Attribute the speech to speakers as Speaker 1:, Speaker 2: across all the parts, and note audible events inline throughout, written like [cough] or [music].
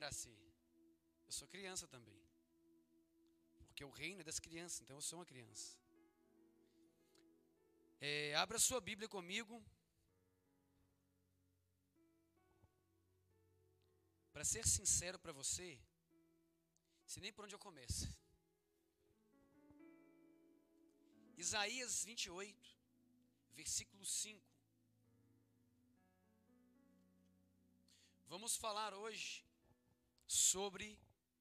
Speaker 1: Iraci? Eu sou criança também. Porque o reino é das crianças, então eu sou uma criança. É, abra sua Bíblia comigo. Para ser sincero para você, se nem por onde eu começo. Isaías 28, versículo 5. Vamos falar hoje sobre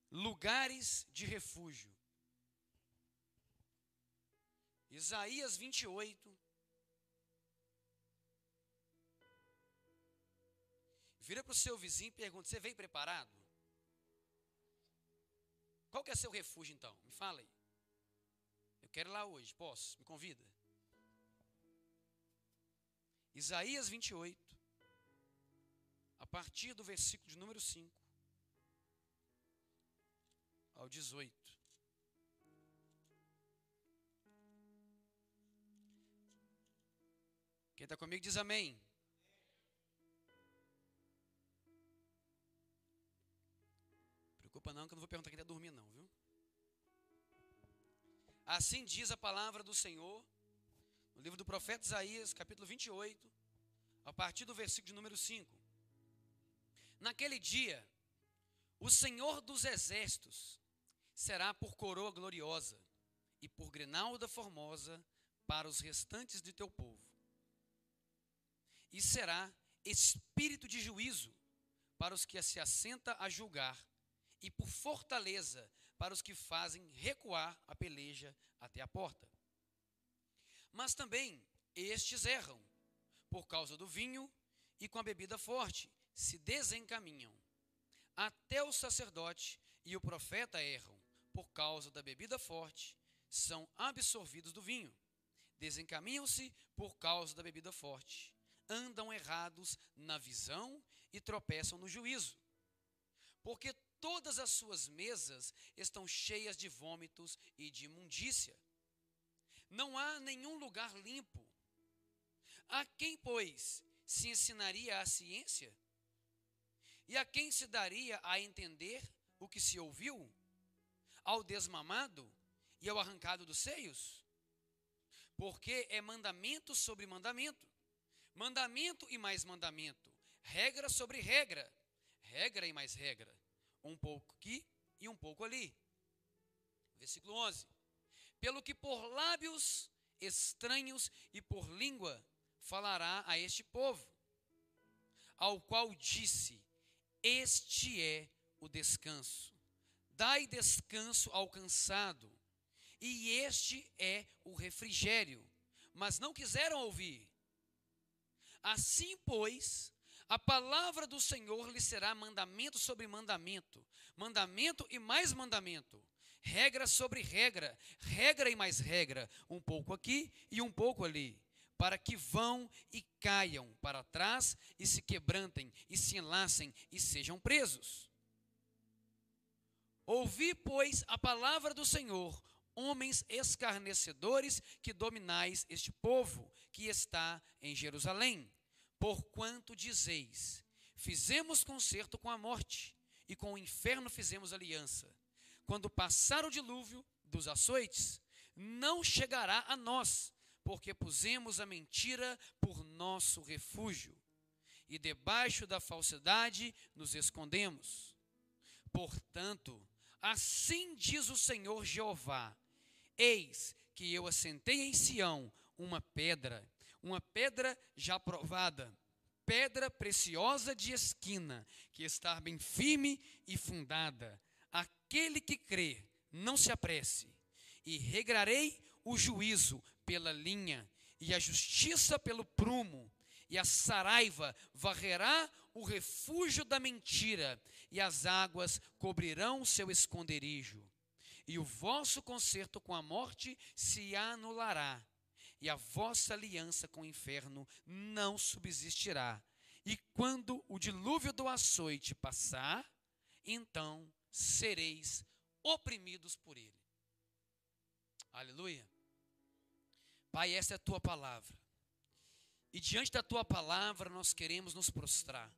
Speaker 1: lugares de refúgio. Isaías 28. Vira para o seu vizinho e pergunta: Você veio preparado? Qual que é seu refúgio então? Me fala aí. Eu quero ir lá hoje, posso? Me convida. Isaías 28, a partir do versículo de número 5 ao 18. Quem está comigo diz amém. Preocupa não, que eu não vou perguntar quem está dormindo, não, viu? Assim diz a palavra do Senhor, no livro do profeta Isaías, capítulo 28, a partir do versículo de número 5. Naquele dia, o Senhor dos exércitos será por coroa gloriosa e por grinalda formosa para os restantes de teu povo. E será espírito de juízo para os que se assenta a julgar, e por fortaleza para os que fazem recuar a peleja até a porta. Mas também estes erram, por causa do vinho e com a bebida forte, se desencaminham. Até o sacerdote e o profeta erram, por causa da bebida forte, são absorvidos do vinho. Desencaminham-se por causa da bebida forte. Andam errados na visão e tropeçam no juízo. Porque todas as suas mesas estão cheias de vômitos e de imundícia. Não há nenhum lugar limpo. A quem, pois, se ensinaria a ciência? E a quem se daria a entender o que se ouviu? Ao desmamado e ao arrancado dos seios? Porque é mandamento sobre mandamento, mandamento e mais mandamento, regra sobre regra, regra e mais regra um pouco aqui e um pouco ali. Versículo 11. Pelo que por lábios estranhos e por língua falará a este povo, ao qual disse: Este é o descanso. Dai descanso ao cansado, e este é o refrigério. Mas não quiseram ouvir. Assim, pois, a palavra do Senhor lhe será mandamento sobre mandamento, mandamento e mais mandamento, regra sobre regra, regra e mais regra, um pouco aqui e um pouco ali, para que vão e caiam para trás e se quebrantem e se enlacem e sejam presos. Ouvi, pois, a palavra do Senhor, homens escarnecedores que dominais este povo que está em Jerusalém Porquanto dizeis: Fizemos concerto com a morte, e com o inferno fizemos aliança. Quando passar o dilúvio dos açoites, não chegará a nós, porque pusemos a mentira por nosso refúgio, e debaixo da falsidade nos escondemos. Portanto, assim diz o Senhor Jeová: Eis que eu assentei em Sião uma pedra uma pedra já provada, pedra preciosa de esquina, que está bem firme e fundada. Aquele que crê, não se apresse, e regrarei o juízo pela linha, e a justiça pelo prumo, e a saraiva varrerá o refúgio da mentira, e as águas cobrirão seu esconderijo. E o vosso concerto com a morte se anulará, e a vossa aliança com o inferno não subsistirá. E quando o dilúvio do açoite passar, então sereis oprimidos por ele. Aleluia. Pai, essa é a tua palavra. E diante da tua palavra nós queremos nos prostrar.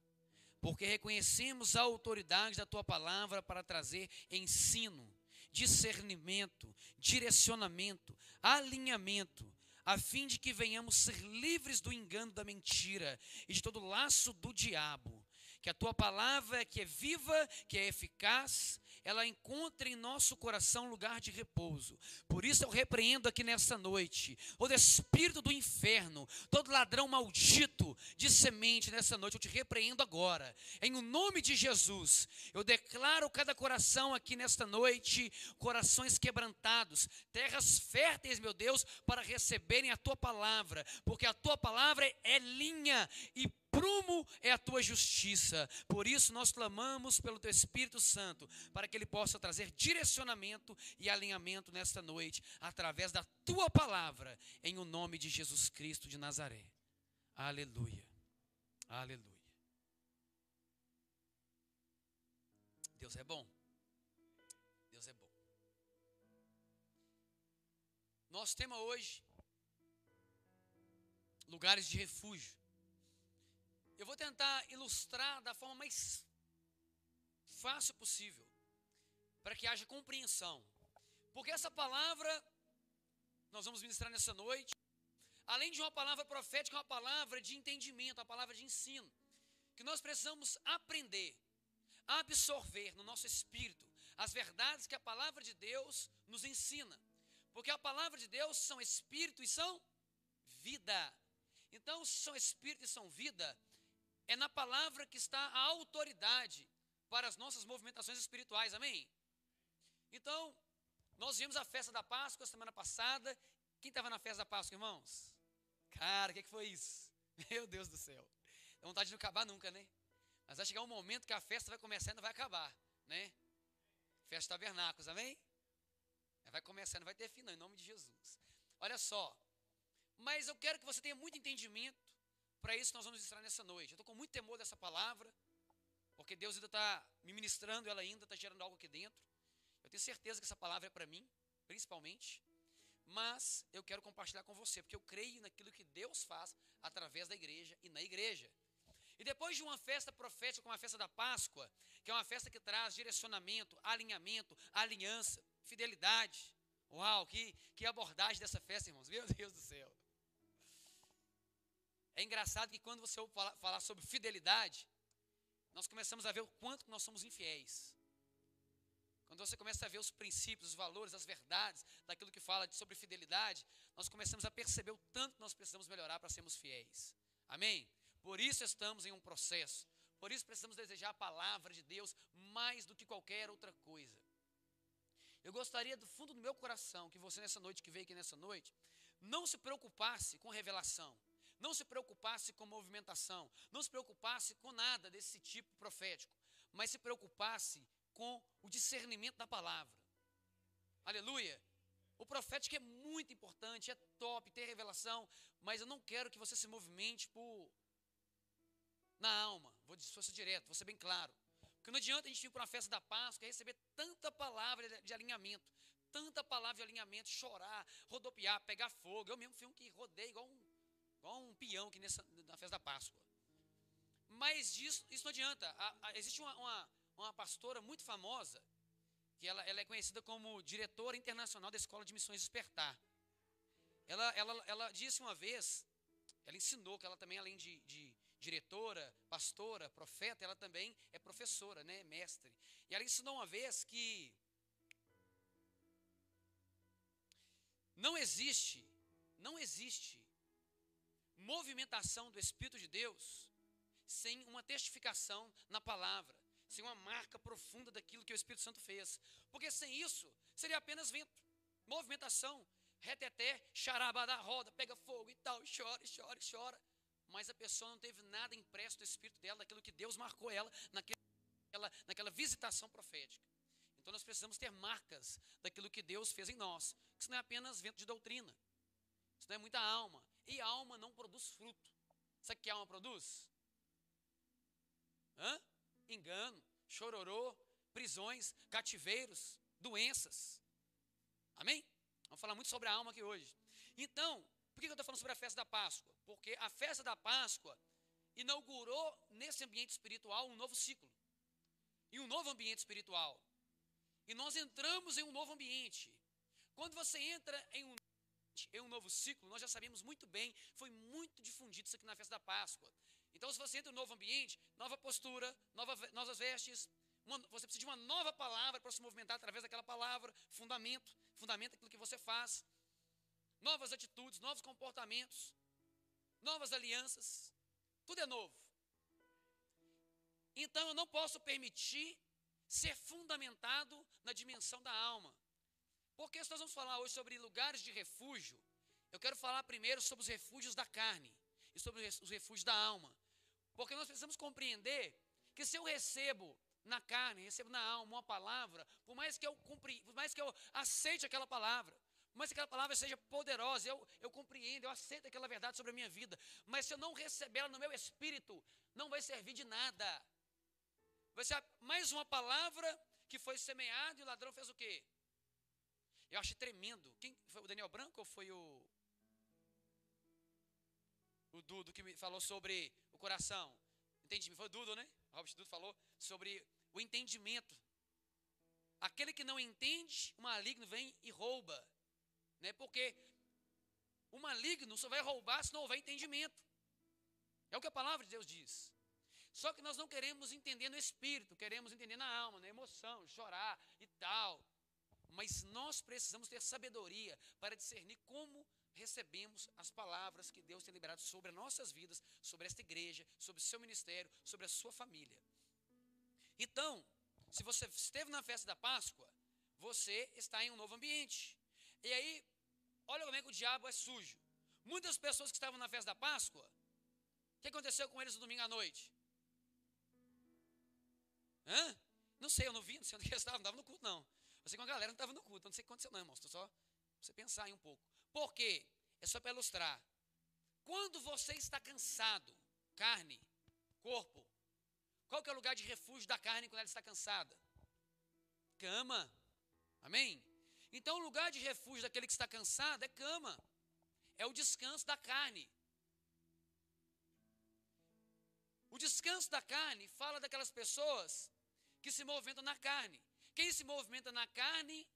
Speaker 1: Porque reconhecemos a autoridade da tua palavra para trazer ensino, discernimento, direcionamento, alinhamento, a fim de que venhamos ser livres do engano da mentira e de todo laço do diabo. Que a tua palavra, que é viva, que é eficaz, ela encontra em nosso coração lugar de repouso. Por isso eu repreendo aqui nesta noite todo espírito do inferno, todo ladrão maldito de semente nessa noite, eu te repreendo agora. Em o nome de Jesus, eu declaro cada coração aqui nesta noite, corações quebrantados, terras férteis, meu Deus, para receberem a tua palavra, porque a tua palavra é linha e prumo é a tua justiça. Por isso nós clamamos pelo teu Espírito Santo, para que ele possa trazer direcionamento e alinhamento nesta noite, através da tua palavra, em o nome de Jesus Cristo de Nazaré. Aleluia. Aleluia. Deus é bom. Deus é bom. Nosso tema hoje, lugares de refúgio. Eu vou tentar ilustrar da forma mais fácil possível, para que haja compreensão. Porque essa palavra, nós vamos ministrar nessa noite, além de uma palavra profética, é uma palavra de entendimento, uma palavra de ensino, que nós precisamos aprender, absorver no nosso espírito as verdades que a palavra de Deus nos ensina. Porque a palavra de Deus são espírito e são vida. Então, se são espírito e são vida, é na palavra que está a autoridade para as nossas movimentações espirituais, amém? Então, nós vimos a festa da Páscoa semana passada. Quem estava na festa da Páscoa, irmãos? Cara, o que, que foi isso? [laughs] Meu Deus do céu. Dá vontade de não acabar nunca, né? Mas vai chegar um momento que a festa vai começar e não vai acabar, né? Festa tabernáculos, amém? Vai começar, não vai ter fim, não, em nome de Jesus. Olha só. Mas eu quero que você tenha muito entendimento para isso nós vamos estar nessa noite. Eu estou com muito temor dessa palavra, porque Deus ainda está me ministrando, ela ainda está gerando algo aqui dentro. Eu tenho certeza que essa palavra é para mim, principalmente. Mas eu quero compartilhar com você, porque eu creio naquilo que Deus faz através da igreja e na igreja. E depois de uma festa profética, como a festa da Páscoa, que é uma festa que traz direcionamento, alinhamento, aliança, fidelidade. Uau, que, que abordagem dessa festa, irmãos. Meu Deus do céu. É engraçado que quando você ouve falar, sobre fidelidade, nós começamos a ver o quanto nós somos infiéis. Quando você começa a ver os princípios, os valores, as verdades daquilo que fala sobre fidelidade, nós começamos a perceber o tanto que nós precisamos melhorar para sermos fiéis. Amém? Por isso estamos em um processo. Por isso precisamos desejar a palavra de Deus mais do que qualquer outra coisa. Eu gostaria do fundo do meu coração que você nessa noite, que veio aqui nessa noite, não se preocupasse com revelação não se preocupasse com movimentação, não se preocupasse com nada desse tipo profético, mas se preocupasse com o discernimento da palavra. Aleluia! O profético é muito importante, é top, ter revelação, mas eu não quero que você se movimente por na alma. Vou ser direto, vou ser bem claro. Porque não adianta a gente vir para uma festa da Páscoa e receber tanta palavra de alinhamento, tanta palavra de alinhamento, chorar, rodopiar, pegar fogo. Eu mesmo fui um que rodei igual um igual um peão aqui nessa, na festa da Páscoa. Mas isso, isso não adianta. A, a, existe uma, uma, uma, pastora muito famosa, que ela, ela, é conhecida como diretora internacional da Escola de Missões Despertar. Ela, ela, ela disse uma vez, ela ensinou que ela também, além de, de diretora, pastora, profeta, ela também é professora, né, mestre. E ela ensinou uma vez que não existe, não existe movimentação do Espírito de Deus sem uma testificação na palavra, sem uma marca profunda daquilo que o Espírito Santo fez. Porque sem isso, seria apenas vento, movimentação, reteté, charabada, roda, pega fogo e tal, e chora, e chora, e chora. Mas a pessoa não teve nada impresso do Espírito dela, daquilo que Deus marcou ela naquela, naquela visitação profética. Então nós precisamos ter marcas daquilo que Deus fez em nós. Isso não é apenas vento de doutrina. Isso não é muita alma. E alma não produz fruto. Sabe o que a alma produz? Hã? Engano, chororô, prisões, cativeiros, doenças. Amém? Vamos falar muito sobre a alma aqui hoje. Então, por que eu estou falando sobre a festa da Páscoa? Porque a festa da Páscoa inaugurou nesse ambiente espiritual um novo ciclo. E um novo ambiente espiritual. E nós entramos em um novo ambiente. Quando você entra em um, em um novo ciclo, nós já sabemos muito bem, foi muito difundido isso aqui na festa da Páscoa. Então, se você entra em um novo ambiente, nova postura, nova, novas vestes, uma, você precisa de uma nova palavra para se movimentar através daquela palavra, fundamento, fundamento aquilo que você faz, novas atitudes, novos comportamentos, novas alianças, tudo é novo. Então eu não posso permitir ser fundamentado na dimensão da alma. Porque se nós vamos falar hoje sobre lugares de refúgio, eu quero falar primeiro sobre os refúgios da carne e sobre os refúgios da alma. Porque nós precisamos compreender que se eu recebo na carne, recebo na alma uma palavra, por mais que eu cumpri, por mais que eu aceite aquela palavra, por mais que aquela palavra seja poderosa, eu, eu compreendo, eu aceito aquela verdade sobre a minha vida, mas se eu não receber ela no meu espírito, não vai servir de nada. Vai ser mais uma palavra que foi semeada e o ladrão fez o quê? Eu achei tremendo. Quem foi o Daniel Branco ou foi o o Dudo que me falou sobre o coração? Entendi, foi o Dudo, né? O Robert Dudo falou sobre o entendimento. Aquele que não entende, o maligno vem e rouba. Né? Porque o maligno só vai roubar se não houver entendimento. É o que a palavra de Deus diz. Só que nós não queremos entender no espírito, queremos entender na alma, na emoção, chorar e tal. Mas nós precisamos ter sabedoria para discernir como recebemos as palavras que Deus tem liberado sobre as nossas vidas, sobre esta igreja, sobre o seu ministério, sobre a sua família. Então, se você esteve na festa da Páscoa, você está em um novo ambiente. E aí, olha como é que o diabo é sujo. Muitas pessoas que estavam na festa da Páscoa, o que aconteceu com eles no domingo à noite? Hã? Não sei, eu não vi, não sei onde eles estavam, não estava no culto, não. Eu sei que uma galera não estava no culto, não sei o que aconteceu, não, irmão. Só você pensar aí um pouco. Por quê? É só para ilustrar. Quando você está cansado, carne, corpo, qual que é o lugar de refúgio da carne quando ela está cansada? Cama. Amém? Então, o lugar de refúgio daquele que está cansado é cama. É o descanso da carne. O descanso da carne fala daquelas pessoas que se movimentam na carne. Quem se movimenta na carne,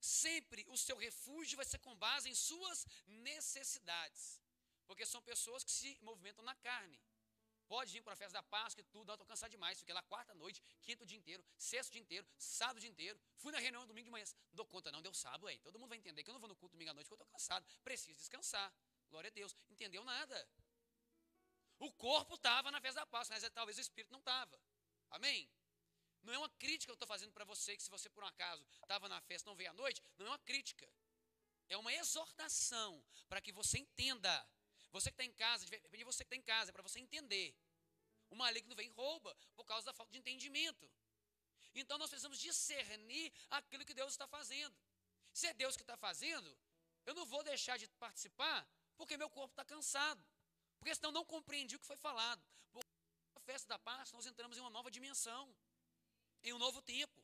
Speaker 1: sempre o seu refúgio vai ser com base em suas necessidades. Porque são pessoas que se movimentam na carne. Pode vir para a festa da Páscoa e tudo, não, estou cansado demais. Fiquei lá quarta noite, quinto dia inteiro, sexto dia inteiro, sábado dia inteiro. Fui na reunião domingo de manhã. Não dou conta, não, deu sábado aí. Todo mundo vai entender que eu não vou no culto domingo à noite porque eu estou cansado. Preciso descansar. Glória a Deus. Entendeu nada. O corpo estava na festa da Páscoa, mas talvez o espírito não estava. Amém? Não é uma crítica que eu estou fazendo para você, que se você por um acaso estava na festa não veio à noite, não é uma crítica. É uma exortação para que você entenda. Você que está em casa, de você que está em casa, é para você entender. O maligno vem e rouba por causa da falta de entendimento. Então nós precisamos discernir aquilo que Deus está fazendo. Se é Deus que está fazendo, eu não vou deixar de participar porque meu corpo está cansado. Porque senão não compreendi o que foi falado. Por a festa da paz, nós entramos em uma nova dimensão em um novo tempo.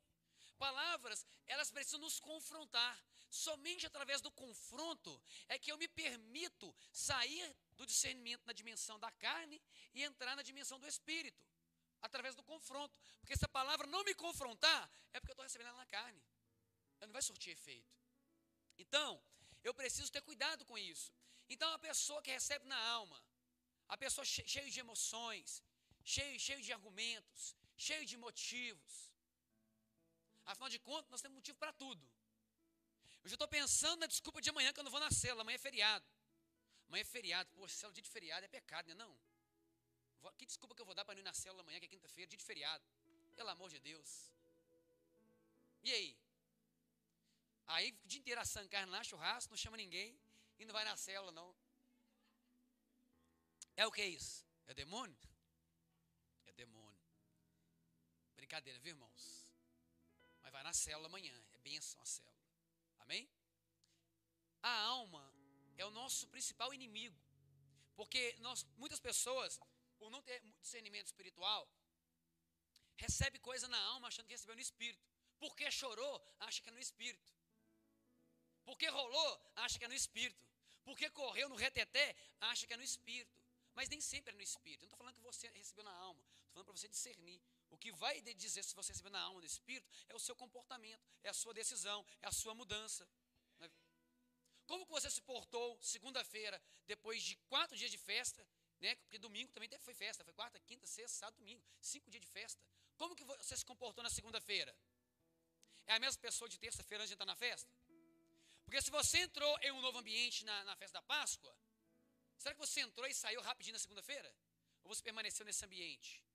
Speaker 1: Palavras, elas precisam nos confrontar. Somente através do confronto é que eu me permito sair do discernimento na dimensão da carne e entrar na dimensão do espírito. Através do confronto. Porque se a palavra não me confrontar, é porque eu estou recebendo ela na carne. Ela não vai surtir efeito. Então, eu preciso ter cuidado com isso. Então, a pessoa que recebe na alma, a pessoa cheia de emoções, cheio, cheio de argumentos, cheio de motivos. Afinal de contas, nós temos motivo para tudo. Eu já estou pensando na desculpa de amanhã que eu não vou na cela, amanhã é feriado. Amanhã é feriado, pô, célula dia de feriado é pecado, né? Não. Que desculpa que eu vou dar para não ir na célula amanhã, que é quinta-feira, dia de feriado. Pelo amor de Deus. E aí? Aí o dia inteiro assando carne lá, churrasco, não chama ninguém e não vai na célula, não. É o que é isso? É demônio? É demônio. Brincadeira, viu, irmãos? Mas vai na célula amanhã. É bênção a célula. Amém? A alma é o nosso principal inimigo. Porque nós, muitas pessoas, por não ter discernimento espiritual, recebe coisa na alma achando que recebeu no espírito. Porque chorou, acha que é no espírito. Porque rolou, acha que é no espírito. Porque correu no reteté, acha que é no espírito. Mas nem sempre é no espírito. Eu não estou falando que você recebeu na alma. Falando para você discernir. O que vai dizer se você recebeu na alma no espírito é o seu comportamento, é a sua decisão, é a sua mudança. Né? Como que você se portou segunda-feira, depois de quatro dias de festa, né? Porque domingo também foi festa, foi quarta, quinta, sexta, sábado, domingo, cinco dias de festa. Como que você se comportou na segunda-feira? É a mesma pessoa de terça-feira antes de entrar na festa? Porque se você entrou em um novo ambiente na, na festa da Páscoa, será que você entrou e saiu rapidinho na segunda-feira? Ou você permaneceu nesse ambiente?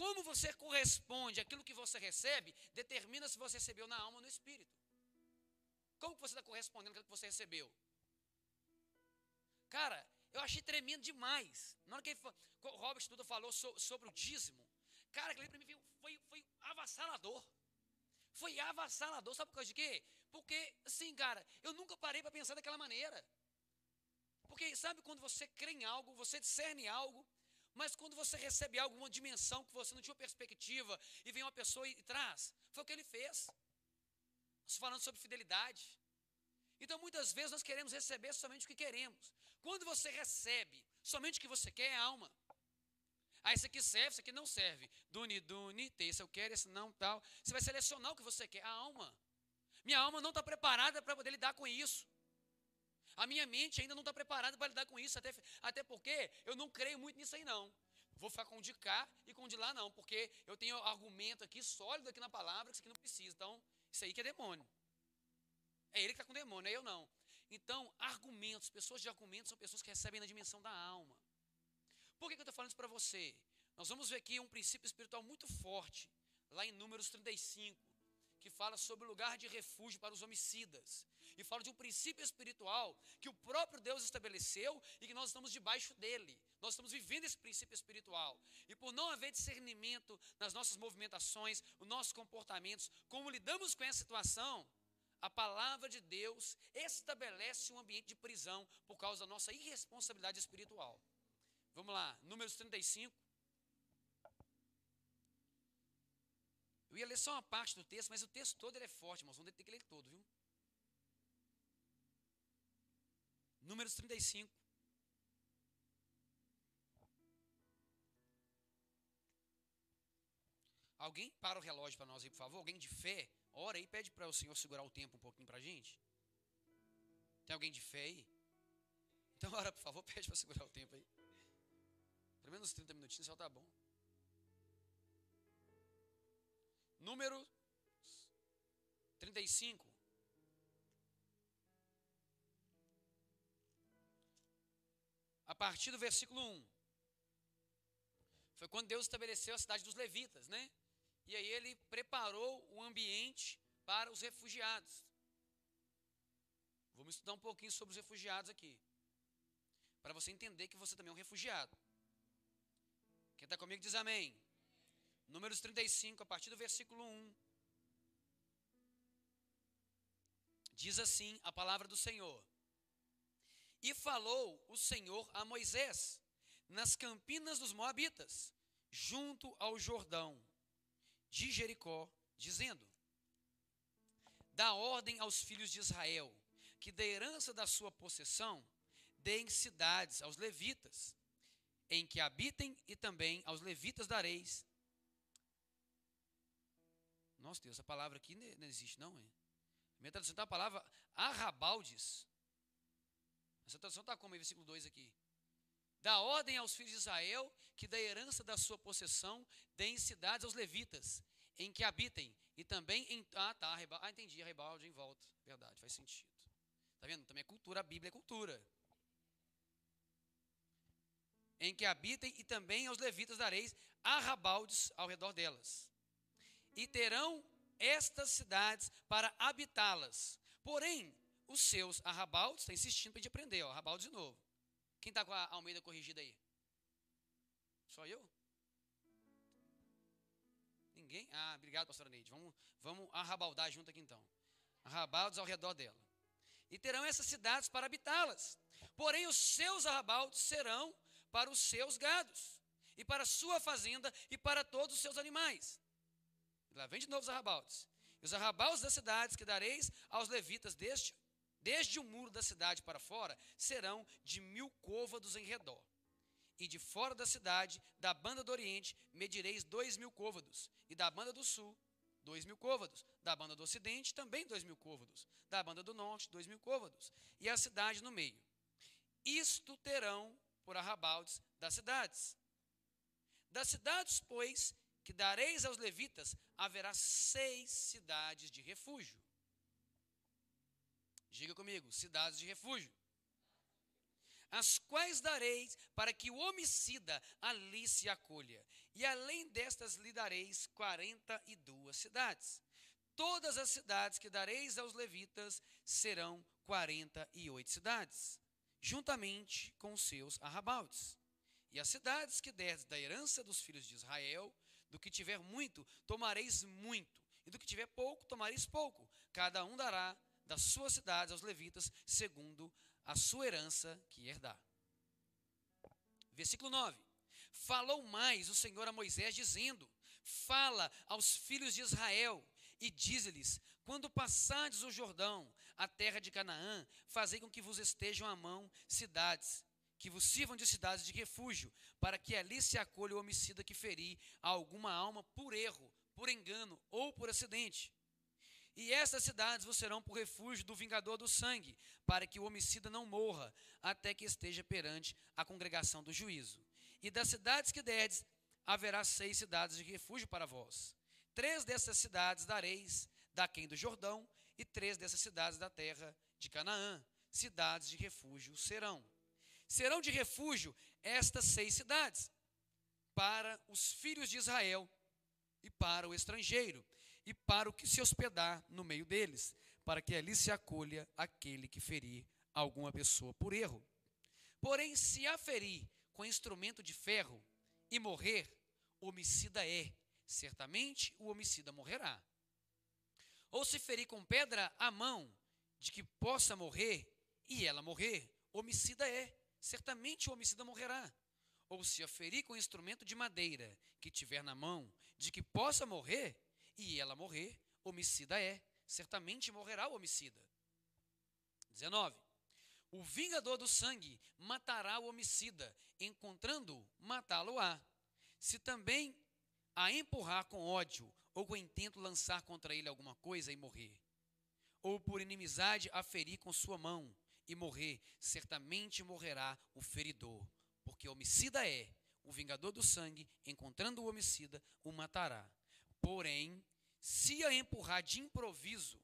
Speaker 1: Como você corresponde àquilo que você recebe, determina se você recebeu na alma ou no espírito. Como que você está correspondendo àquilo que você recebeu? Cara, eu achei tremendo demais. Na hora que o Robert Duda falou so, sobre o dízimo, cara, aquele para mim foi, foi avassalador. Foi avassalador. Sabe por causa de quê? Porque, assim, cara, eu nunca parei para pensar daquela maneira. Porque, sabe, quando você crê em algo, você discerne algo, mas quando você recebe algo, uma dimensão que você não tinha perspectiva, e vem uma pessoa e, traz, foi o que ele fez. Nós falando sobre fidelidade. Então, muitas vezes, nós queremos receber somente o que queremos. Quando você recebe somente o que você quer, é alma. Ah, esse aqui serve, esse aqui não serve. Duni, duni, esse eu quero, esse não, tal. Você vai selecionar o que você quer, a alma. Minha alma não está preparada para poder lidar com isso. A minha mente ainda não está preparada para lidar com isso, até, até porque eu não creio muito nisso aí, não. Vou ficar com de cá e com de lá, não, porque eu tenho argumento aqui sólido aqui na palavra que isso aqui não precisa. Então, isso aí que é demônio. É ele que está com demônio, é eu não. Então, argumentos, pessoas de argumentos são pessoas que recebem na dimensão da alma. Por que, que eu estou falando isso para você? Nós vamos ver aqui um princípio espiritual muito forte, lá em Números 35, que fala sobre o lugar de refúgio para os homicidas. E fala de um princípio espiritual que o próprio Deus estabeleceu e que nós estamos debaixo dele. Nós estamos vivendo esse princípio espiritual. E por não haver discernimento nas nossas movimentações, nos nossos comportamentos, como lidamos com essa situação, a palavra de Deus estabelece um ambiente de prisão por causa da nossa irresponsabilidade espiritual. Vamos lá, Números 35. Eu ia ler só uma parte do texto, mas o texto todo ele é forte, irmãos. Vamos ter que ler todo, viu? Números 35. Alguém para o relógio para nós aí, por favor? Alguém de fé? Ora aí, pede para o Senhor segurar o tempo um pouquinho para a gente. Tem alguém de fé aí? Então, ora, por favor, [laughs] pede para segurar o tempo aí. Pelo menos 30 minutinhos só tá bom. Número 35. A partir do versículo 1. Foi quando Deus estabeleceu a cidade dos levitas, né? E aí ele preparou o ambiente para os refugiados. Vamos estudar um pouquinho sobre os refugiados aqui. Para você entender que você também é um refugiado. Quem está comigo diz amém. Números 35, a partir do versículo 1. Diz assim a palavra do Senhor: E falou o Senhor a Moisés nas campinas dos Moabitas, junto ao Jordão, de Jericó, dizendo: Dá ordem aos filhos de Israel, que da herança da sua possessão deem cidades aos levitas, em que habitem, e também aos levitas dareis. Nossa Deus, essa palavra aqui não existe, não, é? Minha tradução está a palavra arrabaldes. Essa tradução está como versículo 2 aqui. Dá ordem aos filhos de Israel que da herança da sua possessão deem cidades aos levitas, em que habitem, e também em. Ah, tá, arrebal, ah, entendi, arrebalde em volta. Verdade, faz sentido. Tá vendo? Também é cultura, a Bíblia é cultura em que habitem, e também aos levitas dareis arrabaldes ao redor delas. E terão estas cidades para habitá-las. Porém, os seus arrabaldes, está insistindo para a gente aprender, ó, arrabaldes de novo. Quem está com a Almeida corrigida aí? Só eu? Ninguém? Ah, obrigado, pastora Neide. Vamos, vamos arrabaldar junto aqui então. Arrabaldes ao redor dela. E terão essas cidades para habitá-las. Porém, os seus arrabaldes serão para os seus gados, e para a sua fazenda, e para todos os seus animais. Lá vem de novo os arrabaldes. E os arrabaldes das cidades que dareis aos levitas deste, desde o muro da cidade para fora, serão de mil côvados em redor. E de fora da cidade, da banda do Oriente, medireis dois mil côvados. E da banda do Sul, dois mil côvados. Da banda do Ocidente, também dois mil côvados. Da banda do Norte, dois mil côvados. E a cidade no meio. Isto terão por arrabaldes das cidades. Das cidades, pois, que dareis aos levitas, haverá seis cidades de refúgio. Diga comigo, cidades de refúgio. As quais dareis para que o homicida ali se acolha. E além destas lhe dareis quarenta e duas cidades. Todas as cidades que dareis aos levitas serão quarenta e oito cidades, juntamente com seus arrabaldes. E as cidades que derdes da herança dos filhos de Israel, do que tiver muito, tomareis muito, e do que tiver pouco, tomareis pouco. Cada um dará das suas cidades aos levitas, segundo a sua herança que herdar. Versículo 9. Falou mais o Senhor a Moisés, dizendo: Fala aos filhos de Israel e dize-lhes: Quando passardes o Jordão, a terra de Canaã, fazei com que vos estejam à mão cidades, que vos sirvam de cidades de refúgio, para que ali se acolha o homicida que ferir a alguma alma por erro, por engano ou por acidente. E estas cidades vos serão por refúgio do vingador do sangue, para que o homicida não morra, até que esteja perante a congregação do juízo. E das cidades que derdes, haverá seis cidades de refúgio para vós. Três dessas cidades dareis daquém do Jordão, e três dessas cidades da terra de Canaã. Cidades de refúgio serão. Serão de refúgio estas seis cidades para os filhos de Israel e para o estrangeiro e para o que se hospedar no meio deles, para que ali se acolha aquele que ferir alguma pessoa por erro. Porém, se a ferir com instrumento de ferro e morrer, homicida é, certamente o homicida morrerá. Ou se ferir com pedra a mão, de que possa morrer, e ela morrer, homicida é, certamente o homicida morrerá. Ou se a ferir com instrumento de madeira que tiver na mão, de que possa morrer, e ela morrer, homicida é, certamente morrerá o homicida. 19. O vingador do sangue matará o homicida, encontrando-o, matá-lo-á. Se também a empurrar com ódio, ou com intento lançar contra ele alguma coisa e morrer, ou por inimizade a ferir com sua mão e morrer, certamente morrerá o feridor, porque homicida é, o vingador do sangue, encontrando o homicida, o matará. Porém, se a empurrar de improviso,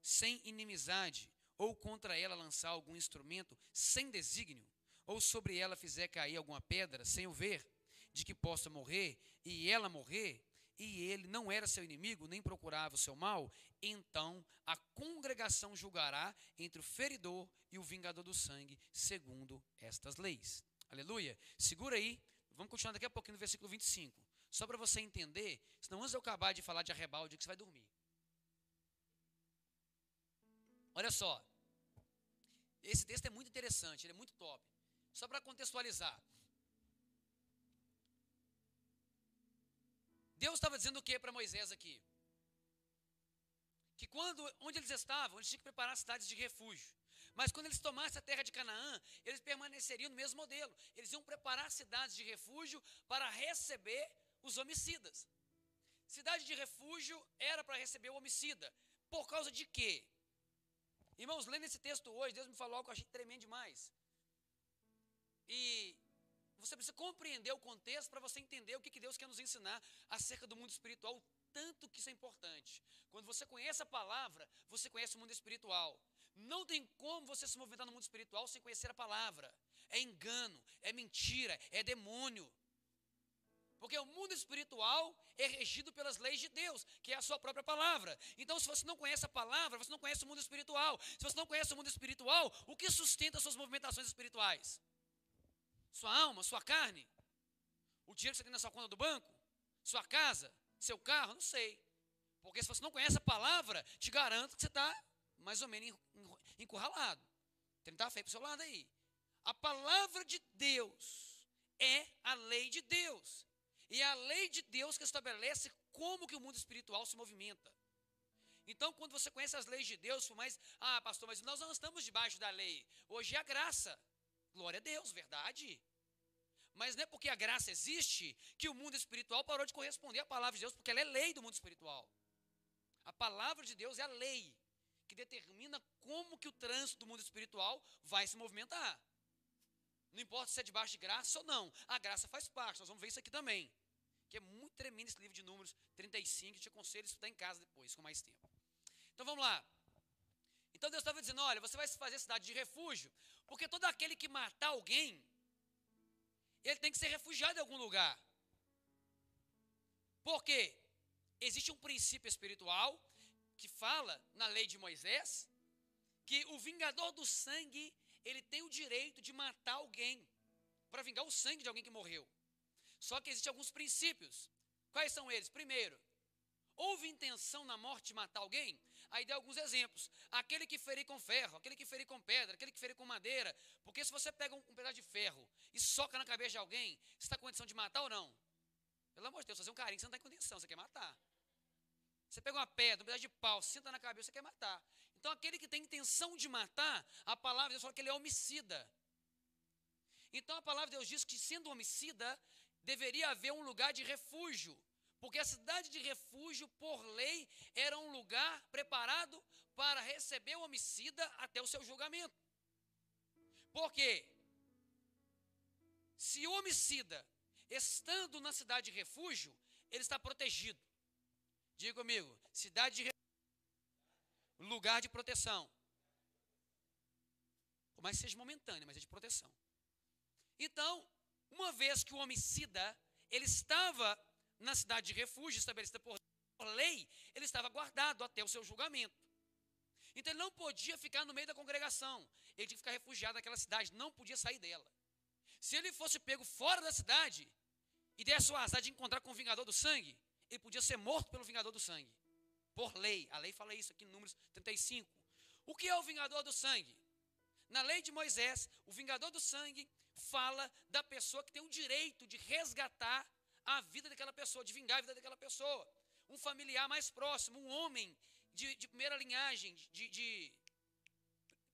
Speaker 1: sem inimizade, ou contra ela lançar algum instrumento sem desígnio, ou sobre ela fizer cair alguma pedra sem o ver, de que possa morrer, e ela morrer, e ele não era seu inimigo, nem procurava o seu mal, então a congregação julgará entre o feridor e o vingador do sangue, segundo estas leis. Aleluia. Segura aí, vamos continuar daqui a pouquinho no versículo 25. Só para você entender, senão antes eu acabar de falar de arrebalde, que você vai dormir. Olha só. Esse texto é muito interessante, ele é muito top. Só para contextualizar. Deus estava dizendo o que para Moisés aqui? Que quando, onde eles estavam, eles tinham que preparar cidades de refúgio. Mas quando eles tomassem a terra de Canaã, eles permaneceriam no mesmo modelo. Eles iam preparar cidades de refúgio para receber os homicidas. Cidade de refúgio era para receber o homicida. Por causa de quê? Irmãos, lendo esse texto hoje, Deus me falou algo que eu achei tremendo demais. E você precisa compreender o contexto para você entender o que, que Deus quer nos ensinar acerca do mundo espiritual, tanto que isso é importante. Quando você conhece a palavra, você conhece o mundo espiritual. Não tem como você se movimentar no mundo espiritual sem conhecer a palavra. É engano, é mentira, é demônio. Porque o mundo espiritual é regido pelas leis de Deus, que é a sua própria palavra. Então, se você não conhece a palavra, você não conhece o mundo espiritual. Se você não conhece o mundo espiritual, o que sustenta suas movimentações espirituais? Sua alma, sua carne? O dinheiro que você tem na sua conta do banco? Sua casa? Seu carro? Não sei. Porque se você não conhece a palavra, te garanto que você está mais ou menos encurralado. Tentar feio para o seu lado aí. A palavra de Deus é a lei de Deus. E é a lei de Deus que estabelece como que o mundo espiritual se movimenta. Então, quando você conhece as leis de Deus, por mais, ah, pastor, mas nós não estamos debaixo da lei. Hoje é a graça. Glória a Deus, verdade. Mas não é porque a graça existe que o mundo espiritual parou de corresponder à palavra de Deus, porque ela é lei do mundo espiritual. A palavra de Deus é a lei que determina como que o trânsito do mundo espiritual vai se movimentar. Não importa se é debaixo de graça ou não, a graça faz parte. Nós vamos ver isso aqui também. Que é muito tremendo esse livro de Números 35, te aconselho a estudar em casa depois, com mais tempo. Então vamos lá. Então Deus estava dizendo: olha, você vai se fazer cidade de refúgio, porque todo aquele que matar alguém, ele tem que ser refugiado em algum lugar. Por quê? Existe um princípio espiritual que fala na lei de Moisés que o vingador do sangue, ele tem o direito de matar alguém para vingar o sangue de alguém que morreu. Só que existem alguns princípios. Quais são eles? Primeiro, houve intenção na morte de matar alguém? Aí dei alguns exemplos. Aquele que ferir com ferro, aquele que ferir com pedra, aquele que ferir com madeira. Porque se você pega um, um pedaço de ferro e soca na cabeça de alguém, você está com condição de matar ou não? Pelo amor de Deus, fazer um carinho, você não está com condição, você quer matar. Você pega uma pedra, um pedaço de pau, senta na cabeça, você quer matar. Então, aquele que tem intenção de matar, a palavra de Deus fala que ele é homicida. Então, a palavra de Deus diz que, sendo homicida, deveria haver um lugar de refúgio. Porque a cidade de refúgio, por lei, era um lugar preparado para receber o homicida até o seu julgamento. Por quê? Se o homicida, estando na cidade de refúgio, ele está protegido. Diga comigo, cidade de refúgio, lugar de proteção. Por mais seja momentânea, mas é de proteção. Então, uma vez que o homicida, ele estava na cidade de refúgio, estabelecida por lei, ele estava guardado até o seu julgamento. Então ele não podia ficar no meio da congregação. Ele tinha que ficar refugiado naquela cidade, não podia sair dela. Se ele fosse pego fora da cidade e desse o azar de encontrar com o vingador do sangue, ele podia ser morto pelo vingador do sangue. Por lei. A lei fala isso aqui no Números 35. O que é o vingador do sangue? Na lei de Moisés, o vingador do sangue fala da pessoa que tem o direito de resgatar a vida daquela pessoa, de vingar a vida daquela pessoa. Um familiar mais próximo, um homem de, de primeira linhagem, de, de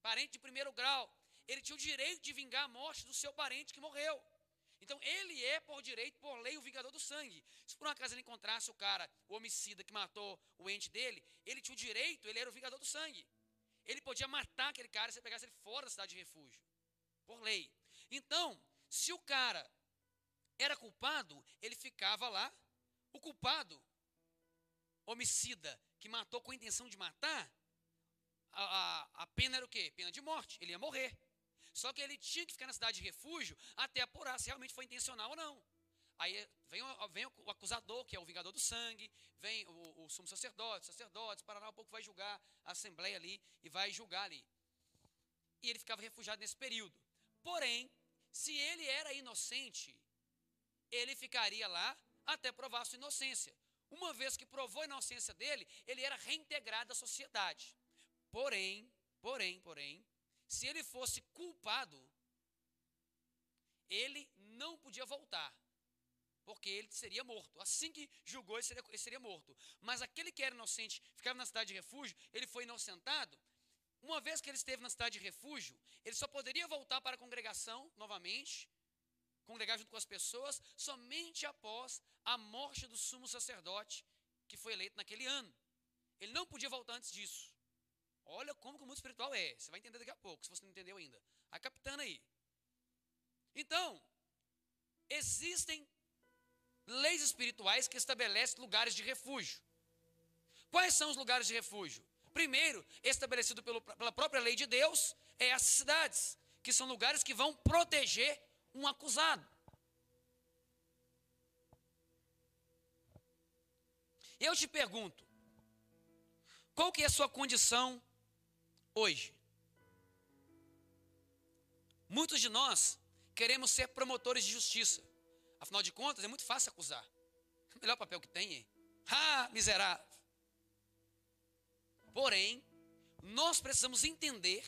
Speaker 1: parente de primeiro grau. Ele tinha o direito de vingar a morte do seu parente que morreu. Então ele é, por direito, por lei, o vingador do sangue. Se por um acaso ele encontrasse o cara, o homicida que matou o ente dele, ele tinha o direito, ele era o vingador do sangue. Ele podia matar aquele cara se ele pegasse ele fora da cidade de refúgio. Por lei. Então, se o cara era culpado, ele ficava lá. O culpado, homicida, que matou com a intenção de matar, a, a, a, pena era o quê? Pena de morte. Ele ia morrer. Só que ele tinha que ficar na cidade de refúgio até apurar se realmente foi intencional ou não. Aí vem, vem o acusador, que é o vingador do sangue, vem o, o sumo sacerdote, sacerdotes, Paraná um pouco vai julgar a assembleia ali e vai julgar ali. E ele ficava refugiado nesse período. Porém, se ele era inocente, ele ficaria lá até provar sua inocência. Uma vez que provou a inocência dele, ele era reintegrado à sociedade. Porém, porém, porém, se ele fosse culpado, ele não podia voltar, porque ele seria morto. Assim que julgou, ele seria, ele seria morto. Mas aquele que era inocente, ficava na cidade de refúgio, ele foi inocentado. Uma vez que ele esteve na cidade de refúgio, ele só poderia voltar para a congregação novamente, congregar junto com as pessoas, somente após a morte do sumo sacerdote que foi eleito naquele ano. Ele não podia voltar antes disso. Olha como que o mundo espiritual é. Você vai entender daqui a pouco, se você não entendeu ainda. Vai captando aí. Então, existem leis espirituais que estabelecem lugares de refúgio. Quais são os lugares de refúgio? Primeiro, estabelecido pelo, pela própria lei de Deus, é as cidades, que são lugares que vão proteger um acusado. Eu te pergunto, qual que é a sua condição hoje? Muitos de nós queremos ser promotores de justiça. Afinal de contas, é muito fácil acusar. O melhor papel que tem é. Ah, miserável. Porém, nós precisamos entender,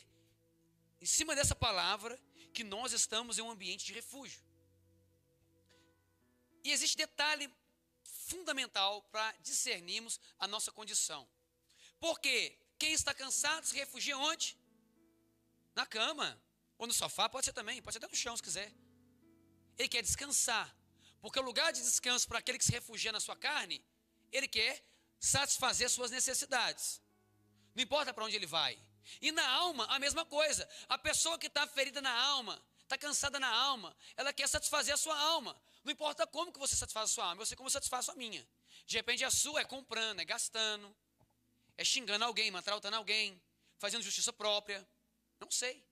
Speaker 1: em cima dessa palavra, que nós estamos em um ambiente de refúgio. E existe detalhe fundamental para discernirmos a nossa condição. Porque quem está cansado se refugia onde? Na cama. Ou no sofá, pode ser também, pode ser até no chão se quiser. ele quer descansar. Porque o lugar de descanso para aquele que se refugia na sua carne, ele quer satisfazer suas necessidades. Não importa para onde ele vai. E na alma, a mesma coisa. A pessoa que está ferida na alma, está cansada na alma, ela quer satisfazer a sua alma. Não importa como que você satisfaz a sua alma, eu sei como satisfaz a minha. De repente a sua é comprando, é gastando, é xingando alguém, maltratando alguém, fazendo justiça própria. Não sei.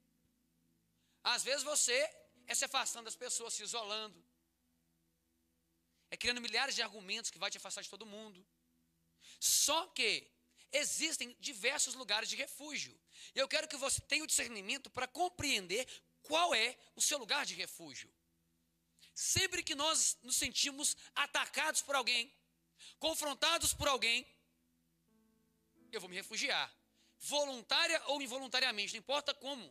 Speaker 1: Às vezes você é se afastando das pessoas, se isolando. É criando milhares de argumentos que vai te afastar de todo mundo. Só que existem diversos lugares de refúgio. E eu quero que você tenha o discernimento para compreender qual é o seu lugar de refúgio. Sempre que nós nos sentimos atacados por alguém, confrontados por alguém, eu vou me refugiar. Voluntária ou involuntariamente, não importa como.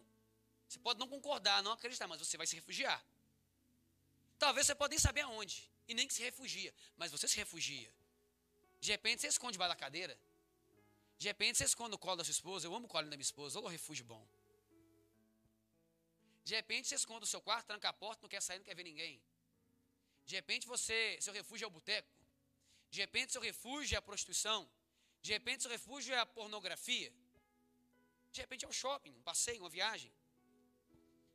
Speaker 1: Você pode não concordar, não acreditar, mas você vai se refugiar. Talvez você pode nem saber aonde, e nem que se refugia, mas você se refugia. De repente você esconde debaixo da cadeira. De repente você esconde o colo da sua esposa. Eu amo o colo da minha esposa, ou o refúgio bom. De repente você esconde o seu quarto, tranca a porta, não quer sair, não quer ver ninguém. De repente você, seu refúgio é o boteco. De repente seu refúgio é a prostituição. De repente seu refúgio é a pornografia. De repente é o shopping, um passeio, uma viagem.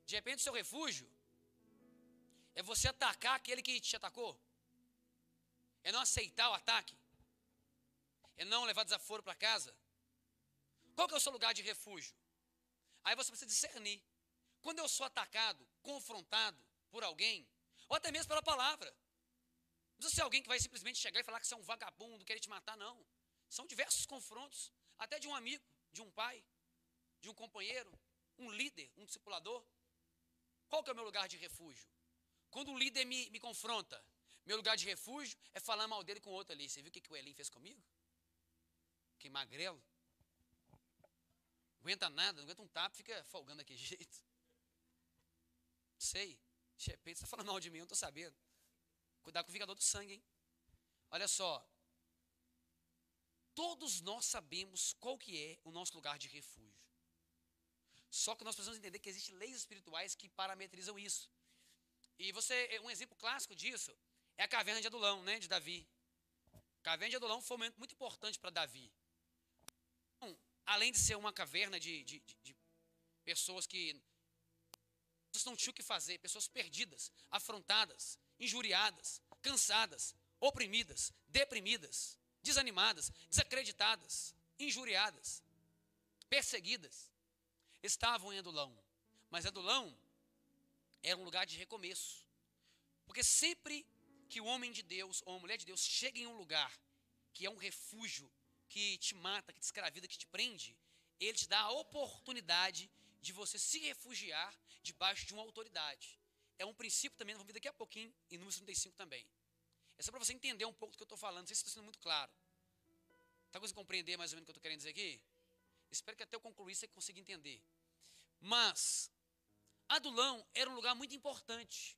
Speaker 1: De repente seu refúgio é você atacar aquele que te atacou. É não aceitar o ataque. É não levar desaforo para casa. Qual que é o seu lugar de refúgio? Aí você precisa discernir. Quando eu sou atacado, confrontado por alguém, ou até mesmo pela palavra. Não precisa ser alguém que vai simplesmente chegar e falar que você é um vagabundo, querer te matar, não. São diversos confrontos, até de um amigo, de um pai, de um companheiro, um líder, um discipulador. Qual que é o meu lugar de refúgio? Quando o líder me, me confronta, meu lugar de refúgio é falar mal dele com outro ali. Você viu o que, que o Elim fez comigo? Que magrelo. Não aguenta nada, não aguenta um tapa, fica folgando daquele [laughs] jeito. Sei. Repente você está falando mal de mim, eu não estou sabendo. Cuidado com o vingador do sangue, hein? Olha só. Todos nós sabemos qual que é o nosso lugar de refúgio. Só que nós precisamos entender que existem leis espirituais que parametrizam isso. E você, um exemplo clássico disso é a caverna de Adulão, né, de Davi. A caverna de Adulão foi um momento muito importante para Davi. Além de ser uma caverna de, de, de, de pessoas que não tinham o que fazer, pessoas perdidas, afrontadas, injuriadas, cansadas, oprimidas, deprimidas, desanimadas, desacreditadas, injuriadas, perseguidas, estavam em Adulão. Mas Adulão era um lugar de recomeço. Porque sempre que o homem de Deus ou a mulher de Deus chega em um lugar que é um refúgio, que te mata, que te escraviza, que te prende, ele te dá a oportunidade de você se refugiar debaixo de uma autoridade. É um princípio também, vamos ver daqui a pouquinho, em número 35 também. É só para você entender um pouco do que eu estou falando, não sei se está sendo muito claro. Está conseguindo compreender mais ou menos o que eu estou querendo dizer aqui? Espero que até eu concluir você consiga entender. Mas, Adulão era um lugar muito importante.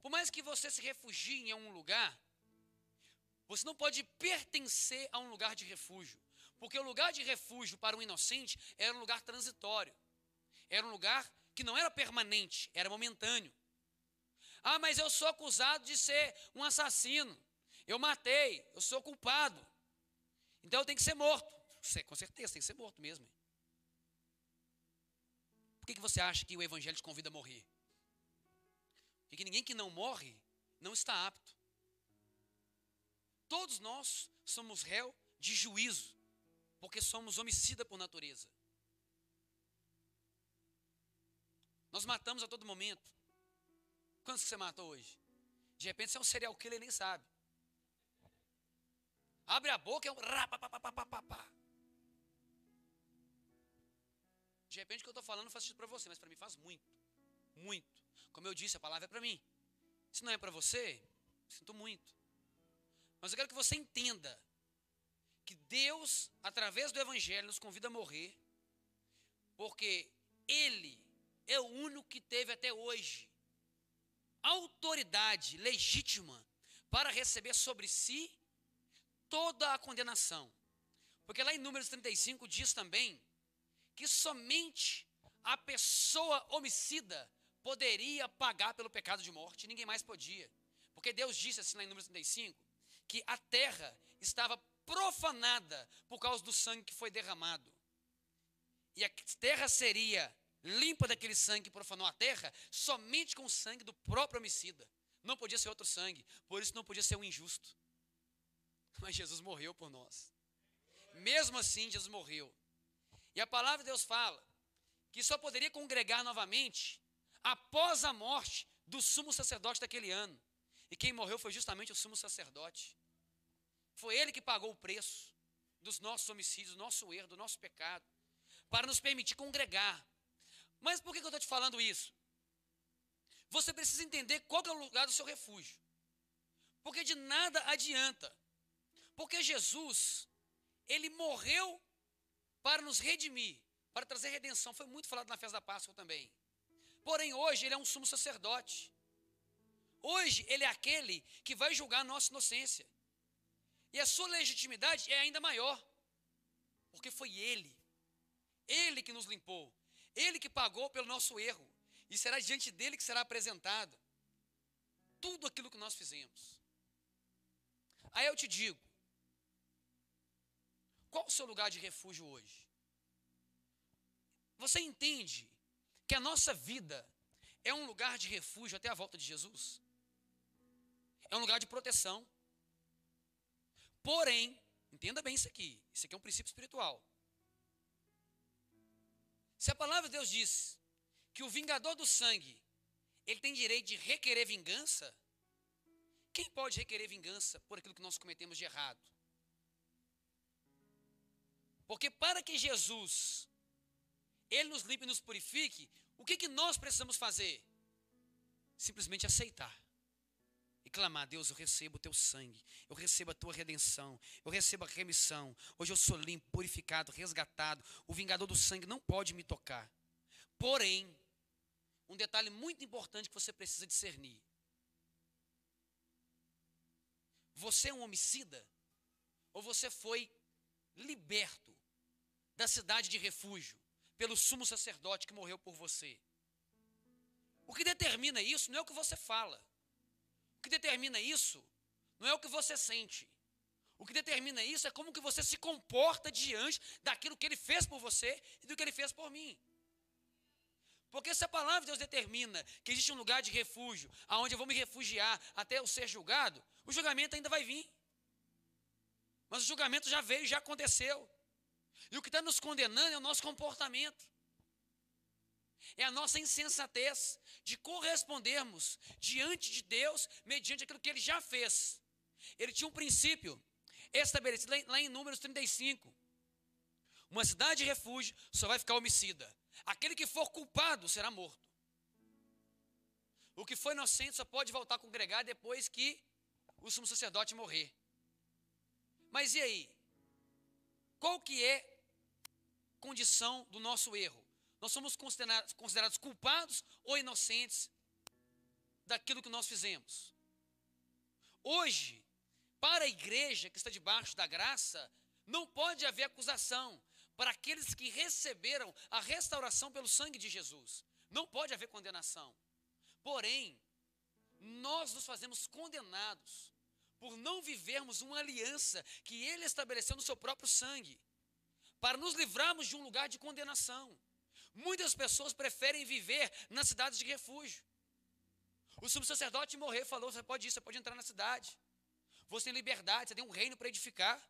Speaker 1: Por mais que você se refugie em um lugar, você não pode pertencer a um lugar de refúgio. Porque o lugar de refúgio para um inocente era um lugar transitório. Era um lugar que não era permanente, era momentâneo. Ah, mas eu sou acusado de ser um assassino. Eu matei, eu sou culpado. Então eu tenho que ser morto. Com certeza, tem que ser morto mesmo. Por que, que você acha que o Evangelho te convida a morrer? Porque ninguém que não morre não está apto. Todos nós somos réu de juízo porque somos homicida por natureza. Nós matamos a todo momento. Quantos você matou hoje? De repente você é um serial killer e nem sabe. Abre a boca, é um. De repente o que eu estou falando faz sentido para você, mas para mim faz muito. Muito. Como eu disse, a palavra é para mim. Se não é para você, sinto muito. Mas eu quero que você entenda que Deus, através do Evangelho, nos convida a morrer, porque Ele é o único que teve até hoje autoridade legítima para receber sobre si toda a condenação. Porque lá em Números 35 diz também que somente a pessoa homicida poderia pagar pelo pecado de morte, ninguém mais podia. Porque Deus disse assim lá em número 35, que a terra estava profanada por causa do sangue que foi derramado. E a terra seria limpa daquele sangue que profanou a terra somente com o sangue do próprio homicida. Não podia ser outro sangue, por isso não podia ser um injusto. Mas Jesus morreu por nós. Mesmo assim, Jesus morreu. E a palavra de Deus fala que só poderia congregar novamente após a morte do sumo sacerdote daquele ano. E quem morreu foi justamente o sumo sacerdote. Foi ele que pagou o preço dos nossos homicídios, do nosso erro, do nosso pecado, para nos permitir congregar. Mas por que eu estou te falando isso? Você precisa entender qual é o lugar do seu refúgio. Porque de nada adianta. Porque Jesus, ele morreu para nos redimir, para trazer redenção. Foi muito falado na festa da Páscoa também. Porém, hoje ele é um sumo sacerdote. Hoje ele é aquele que vai julgar a nossa inocência. E a sua legitimidade é ainda maior. Porque foi ele. Ele que nos limpou. Ele que pagou pelo nosso erro. E será diante dele que será apresentado tudo aquilo que nós fizemos. Aí eu te digo: qual o seu lugar de refúgio hoje? Você entende que a nossa vida é um lugar de refúgio até a volta de Jesus? É um lugar de proteção. Porém, entenda bem isso aqui: isso aqui é um princípio espiritual. Se a palavra de Deus diz que o vingador do sangue, ele tem direito de requerer vingança, quem pode requerer vingança por aquilo que nós cometemos de errado? Porque para que Jesus, ele nos limpe e nos purifique, o que, que nós precisamos fazer? Simplesmente aceitar e clamar: Deus, eu recebo o teu sangue, eu recebo a tua redenção, eu recebo a remissão. Hoje eu sou limpo, purificado, resgatado. O vingador do sangue não pode me tocar. Porém, um detalhe muito importante que você precisa discernir: você é um homicida ou você foi liberto da cidade de refúgio pelo sumo sacerdote que morreu por você? O que determina isso não é o que você fala. Que determina isso não é o que você sente. O que determina isso é como que você se comporta diante daquilo que ele fez por você e do que ele fez por mim. Porque se a palavra de Deus determina que existe um lugar de refúgio, aonde eu vou me refugiar até eu ser julgado, o julgamento ainda vai vir. Mas o julgamento já veio, já aconteceu. E o que está nos condenando é o nosso comportamento. É a nossa insensatez de correspondermos diante de Deus mediante aquilo que ele já fez. Ele tinha um princípio estabelecido lá em Números 35. Uma cidade de refúgio só vai ficar homicida. Aquele que for culpado será morto. O que foi inocente só pode voltar a congregar depois que o sumo sacerdote morrer. Mas e aí? Qual que é condição do nosso erro? Nós somos considerados, considerados culpados ou inocentes daquilo que nós fizemos. Hoje, para a igreja que está debaixo da graça, não pode haver acusação para aqueles que receberam a restauração pelo sangue de Jesus. Não pode haver condenação. Porém, nós nos fazemos condenados por não vivermos uma aliança que ele estabeleceu no seu próprio sangue, para nos livrarmos de um lugar de condenação. Muitas pessoas preferem viver nas cidades de refúgio. O sumo sacerdote morrer falou: você pode ir, você pode entrar na cidade. Você tem liberdade, você tem um reino para edificar,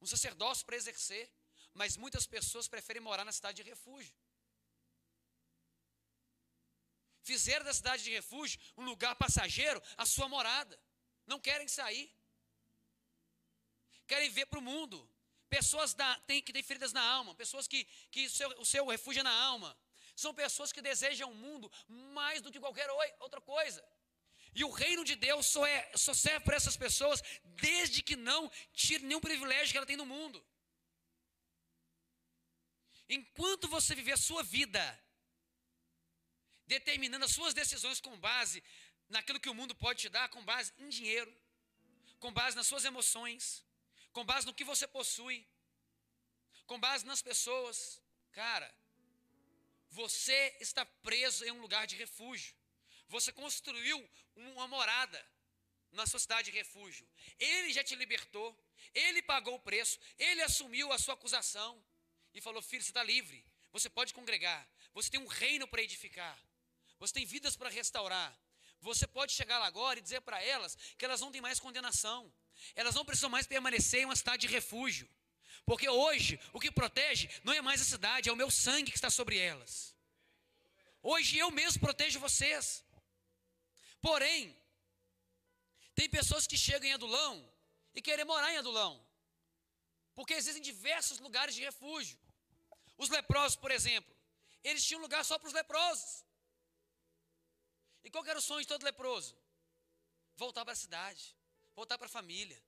Speaker 1: um sacerdócio para exercer. Mas muitas pessoas preferem morar na cidade de refúgio. Fizeram da cidade de refúgio um lugar passageiro, a sua morada. Não querem sair. Querem ver para o mundo. Pessoas da, tem, que têm feridas na alma, pessoas que, que seu, o seu refúgio é na alma. São pessoas que desejam o mundo mais do que qualquer outra coisa. E o reino de Deus só, é, só serve para essas pessoas desde que não tire nenhum privilégio que ela tem no mundo. Enquanto você viver a sua vida determinando as suas decisões com base naquilo que o mundo pode te dar, com base em dinheiro, com base nas suas emoções, com base no que você possui, com base nas pessoas. Cara, Você está preso em um lugar de refúgio. Você construiu uma morada na sua cidade de refúgio. Ele já te libertou. Ele pagou o preço. Ele assumiu a sua acusação. E falou: Filho, você está livre. Você pode congregar. Você tem um reino para edificar. Você tem vidas para restaurar. Você pode chegar lá agora e dizer para elas que elas não têm mais condenação. Elas não precisam mais permanecer em uma cidade de refúgio. Porque hoje o que protege não é mais a cidade, é o meu sangue que está sobre elas. Hoje eu mesmo protejo vocês. Porém, tem pessoas que chegam em Adulão e querem morar em Adulão. Porque existem diversos lugares de refúgio. Os leprosos, por exemplo, eles tinham lugar só para os leprosos. E qual era o sonho de todo leproso? Voltar para a cidade, voltar para a família.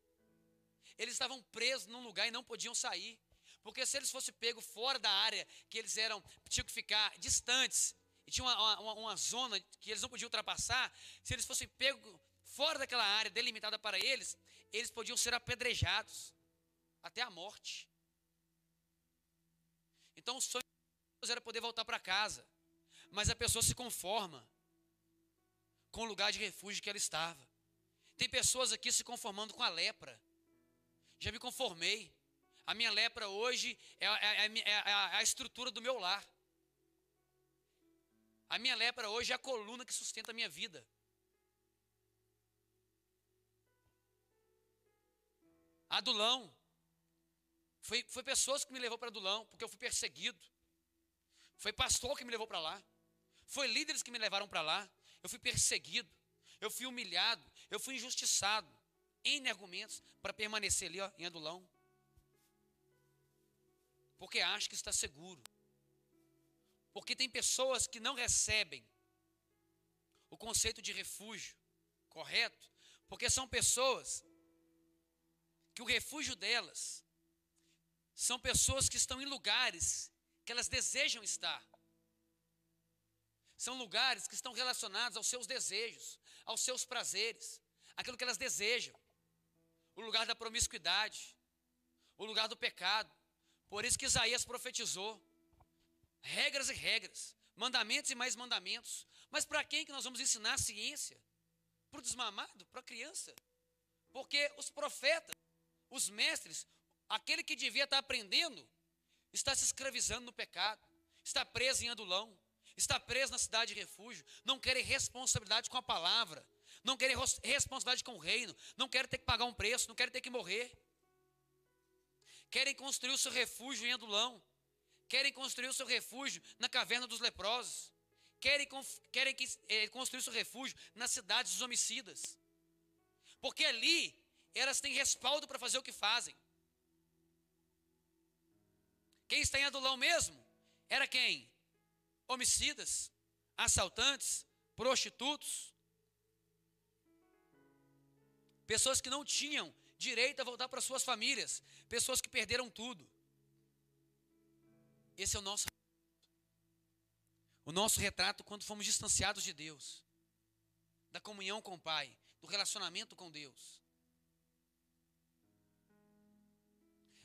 Speaker 1: Eles estavam presos num lugar e não podiam sair. Porque se eles fossem pegos fora da área que eles eram, tinham que ficar distantes, e tinha uma, uma, uma zona que eles não podiam ultrapassar, se eles fossem pegos fora daquela área delimitada para eles, eles podiam ser apedrejados até a morte. Então o sonho de Deus era poder voltar para casa, mas a pessoa se conforma com o lugar de refúgio que ela estava. Tem pessoas aqui se conformando com a lepra. Já me conformei. A minha lepra hoje é, é, é, é a estrutura do meu lar. A minha lepra hoje é a coluna que sustenta a minha vida. Adulão. Foi, foi pessoas que me levou para Adulão, porque eu fui perseguido. Foi pastor que me levou para lá. Foi líderes que me levaram para lá eu fui perseguido, eu fui humilhado, eu fui injustiçado. Em argumentos para permanecer ali ó, em Adulão. Porque acha que está seguro. Porque tem pessoas que não recebem o conceito de refúgio correto, porque são pessoas que o refúgio delas são pessoas que estão em lugares que elas desejam estar. São lugares que estão relacionados aos seus desejos, aos seus prazeres, aquilo que elas desejam. O lugar da promiscuidade, o lugar do pecado. Por isso que Isaías profetizou regras e regras, mandamentos e mais mandamentos. Mas para quem que nós vamos ensinar ciência? Para o desmamado, para a criança. Porque os profetas, os mestres, aquele que devia estar aprendendo, está se escravizando no pecado, está preso em adulão está preso na cidade de refúgio, não querem responsabilidade com a palavra, não querem responsabilidade com o reino, não querem ter que pagar um preço, não querem ter que morrer. Querem construir o seu refúgio em Adulão, querem construir o seu refúgio na caverna dos leprosos, querem, querem eh, construir o seu refúgio nas cidades dos homicidas, porque ali elas têm respaldo para fazer o que fazem. Quem está em Adulão mesmo? Era quem? homicidas, assaltantes, prostitutos, pessoas que não tinham direito a voltar para suas famílias, pessoas que perderam tudo. Esse é o nosso o nosso retrato quando fomos distanciados de Deus, da comunhão com o Pai, do relacionamento com Deus.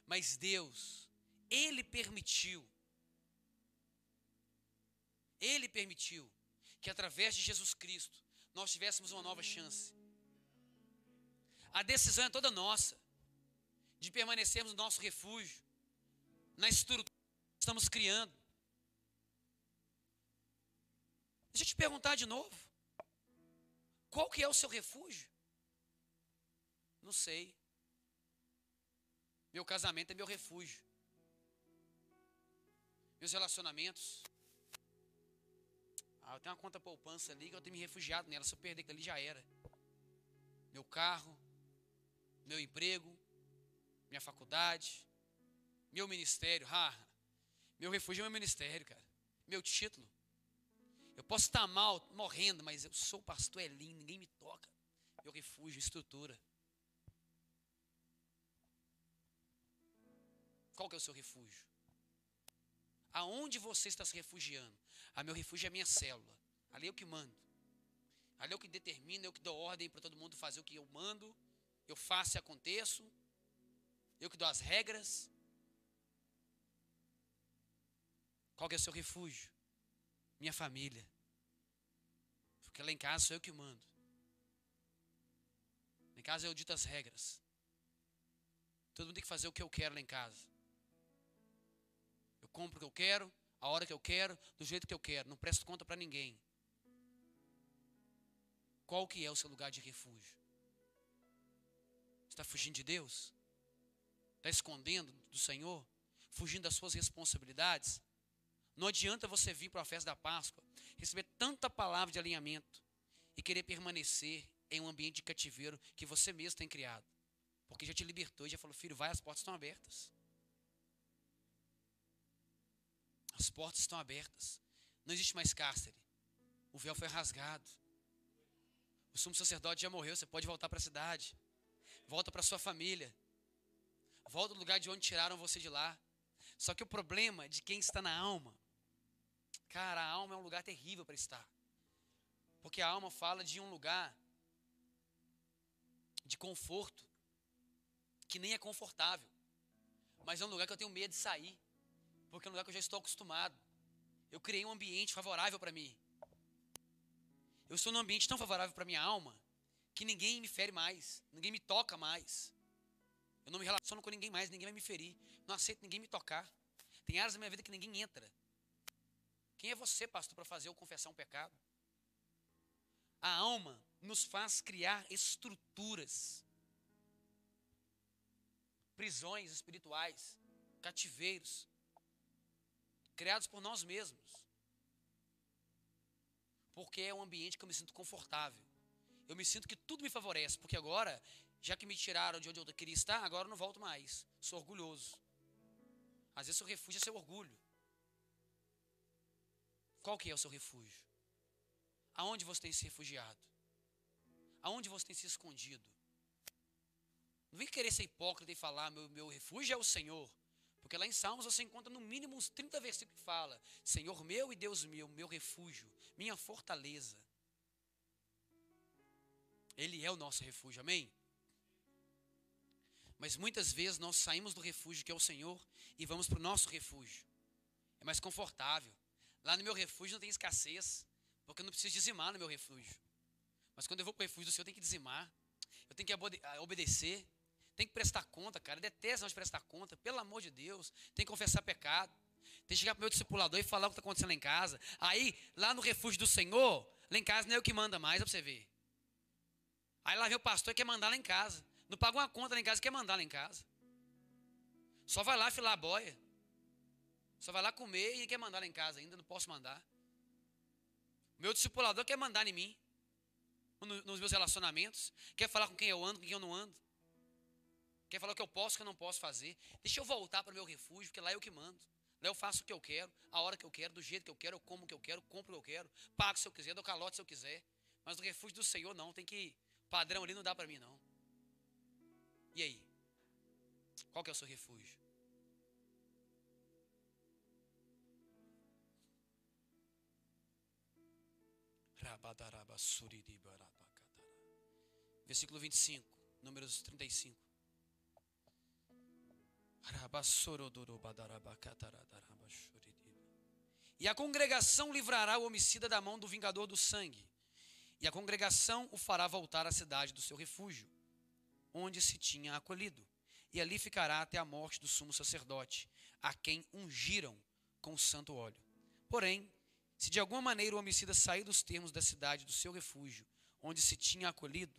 Speaker 1: Mas Deus, Ele permitiu ele permitiu que através de Jesus Cristo nós tivéssemos uma nova chance. A decisão é toda nossa de permanecermos no nosso refúgio, na estrutura que estamos criando. Deixa eu te perguntar de novo. Qual que é o seu refúgio? Não sei. Meu casamento é meu refúgio. Meus relacionamentos ah, eu tenho uma conta poupança ali que eu tenho me refugiado nela. Se eu perder aquilo ali, já era. Meu carro, meu emprego, minha faculdade, meu ministério. Meu refúgio é meu ministério, cara. Meu título. Eu posso estar mal, morrendo, mas eu sou pastor Elim, ninguém me toca. Meu refúgio, estrutura. Qual que é o seu refúgio? Aonde você está se refugiando? Ah, meu refúgio é a minha célula. Ali é o que mando. Ali é o que determina, é o que dou ordem para todo mundo fazer o que eu mando. Eu faço e aconteço. Eu que dou as regras. Qual é o seu refúgio? minha família. Porque lá em casa sou eu que mando. Lá em casa eu dito as regras. Todo mundo tem que fazer o que eu quero lá em casa. Eu compro o que eu quero, a hora que eu quero, do jeito que eu quero. Não presto conta para ninguém. Qual que é o seu lugar de refúgio? Está fugindo de Deus? Está escondendo do Senhor? Fugindo das suas responsabilidades? Não adianta você vir para a festa da Páscoa, receber tanta palavra de alinhamento e querer permanecer em um ambiente de cativeiro que você mesmo tem criado. Porque já te libertou e já falou, filho, vai, as portas estão abertas. As portas estão abertas. Não existe mais cárcere. O véu foi rasgado. O sumo sacerdote já morreu. Você pode voltar para a cidade. Volta para sua família. Volta do lugar de onde tiraram você de lá. Só que o problema de quem está na alma, cara, a alma é um lugar terrível para estar. Porque a alma fala de um lugar de conforto, que nem é confortável, mas é um lugar que eu tenho medo de sair porque é um lugar que eu já estou acostumado. Eu criei um ambiente favorável para mim. Eu estou num ambiente tão favorável para minha alma que ninguém me fere mais, ninguém me toca mais. Eu não me relaciono com ninguém mais, ninguém vai me ferir. Não aceito ninguém me tocar. Tem áreas da minha vida que ninguém entra. Quem é você, pastor, para fazer ou confessar um pecado? A alma nos faz criar estruturas, prisões espirituais, cativeiros, criados por nós mesmos. Porque é um ambiente que eu me sinto confortável. Eu me sinto que tudo me favorece, porque agora, já que me tiraram de onde eu queria estar, agora eu não volto mais. Sou orgulhoso. Às vezes seu refúgio é seu orgulho. Qual que é o seu refúgio? Aonde você tem se refugiado? Aonde você tem se escondido? Não vem querer ser hipócrita e falar, meu, meu refúgio é o Senhor. Porque lá em Salmos você encontra no mínimo uns 30 versículos que fala: Senhor meu e Deus meu, meu refúgio, minha fortaleza. Ele é o nosso refúgio, amém? Mas muitas vezes nós saímos do refúgio que é o Senhor e vamos para o nosso refúgio. É mais confortável. Lá no meu refúgio não tem escassez, porque eu não preciso dizimar no meu refúgio. Mas quando eu vou para o refúgio do Senhor, eu tenho que dizimar, eu tenho que obedecer, tem que prestar conta, cara. Detesta nós prestar conta, pelo amor de Deus. Tem que confessar pecado. Tem que chegar para o meu discipulador e falar o que está acontecendo lá em casa. Aí, lá no refúgio do Senhor, lá em casa não é o que manda mais, é para você ver. Aí lá vem o pastor e quer mandar lá em casa. Não paga uma conta lá em casa, quer mandar lá em casa. Só vai lá filar a boia. Só vai lá comer e quer mandar lá em casa ainda, não posso mandar. Meu discipulador quer mandar em mim. Nos meus relacionamentos. Quer falar com quem eu ando, com quem eu não ando. Quer falar o que eu posso, o que eu não posso fazer. Deixa eu voltar para o meu refúgio, porque lá é eu que mando. Lá eu faço o que eu quero, a hora que eu quero, do jeito que eu quero, eu como o que eu quero, compro o que eu quero, pago se eu quiser, dou calote se eu quiser. Mas no refúgio do Senhor não, tem que padrão ali não dá para mim não. E aí? Qual que é o seu refúgio? Versículo 25, números 35. E a congregação livrará o homicida da mão do vingador do sangue. E a congregação o fará voltar à cidade do seu refúgio, onde se tinha acolhido. E ali ficará até a morte do sumo sacerdote, a quem ungiram com santo óleo. Porém, se de alguma maneira o homicida sair dos termos da cidade do seu refúgio, onde se tinha acolhido,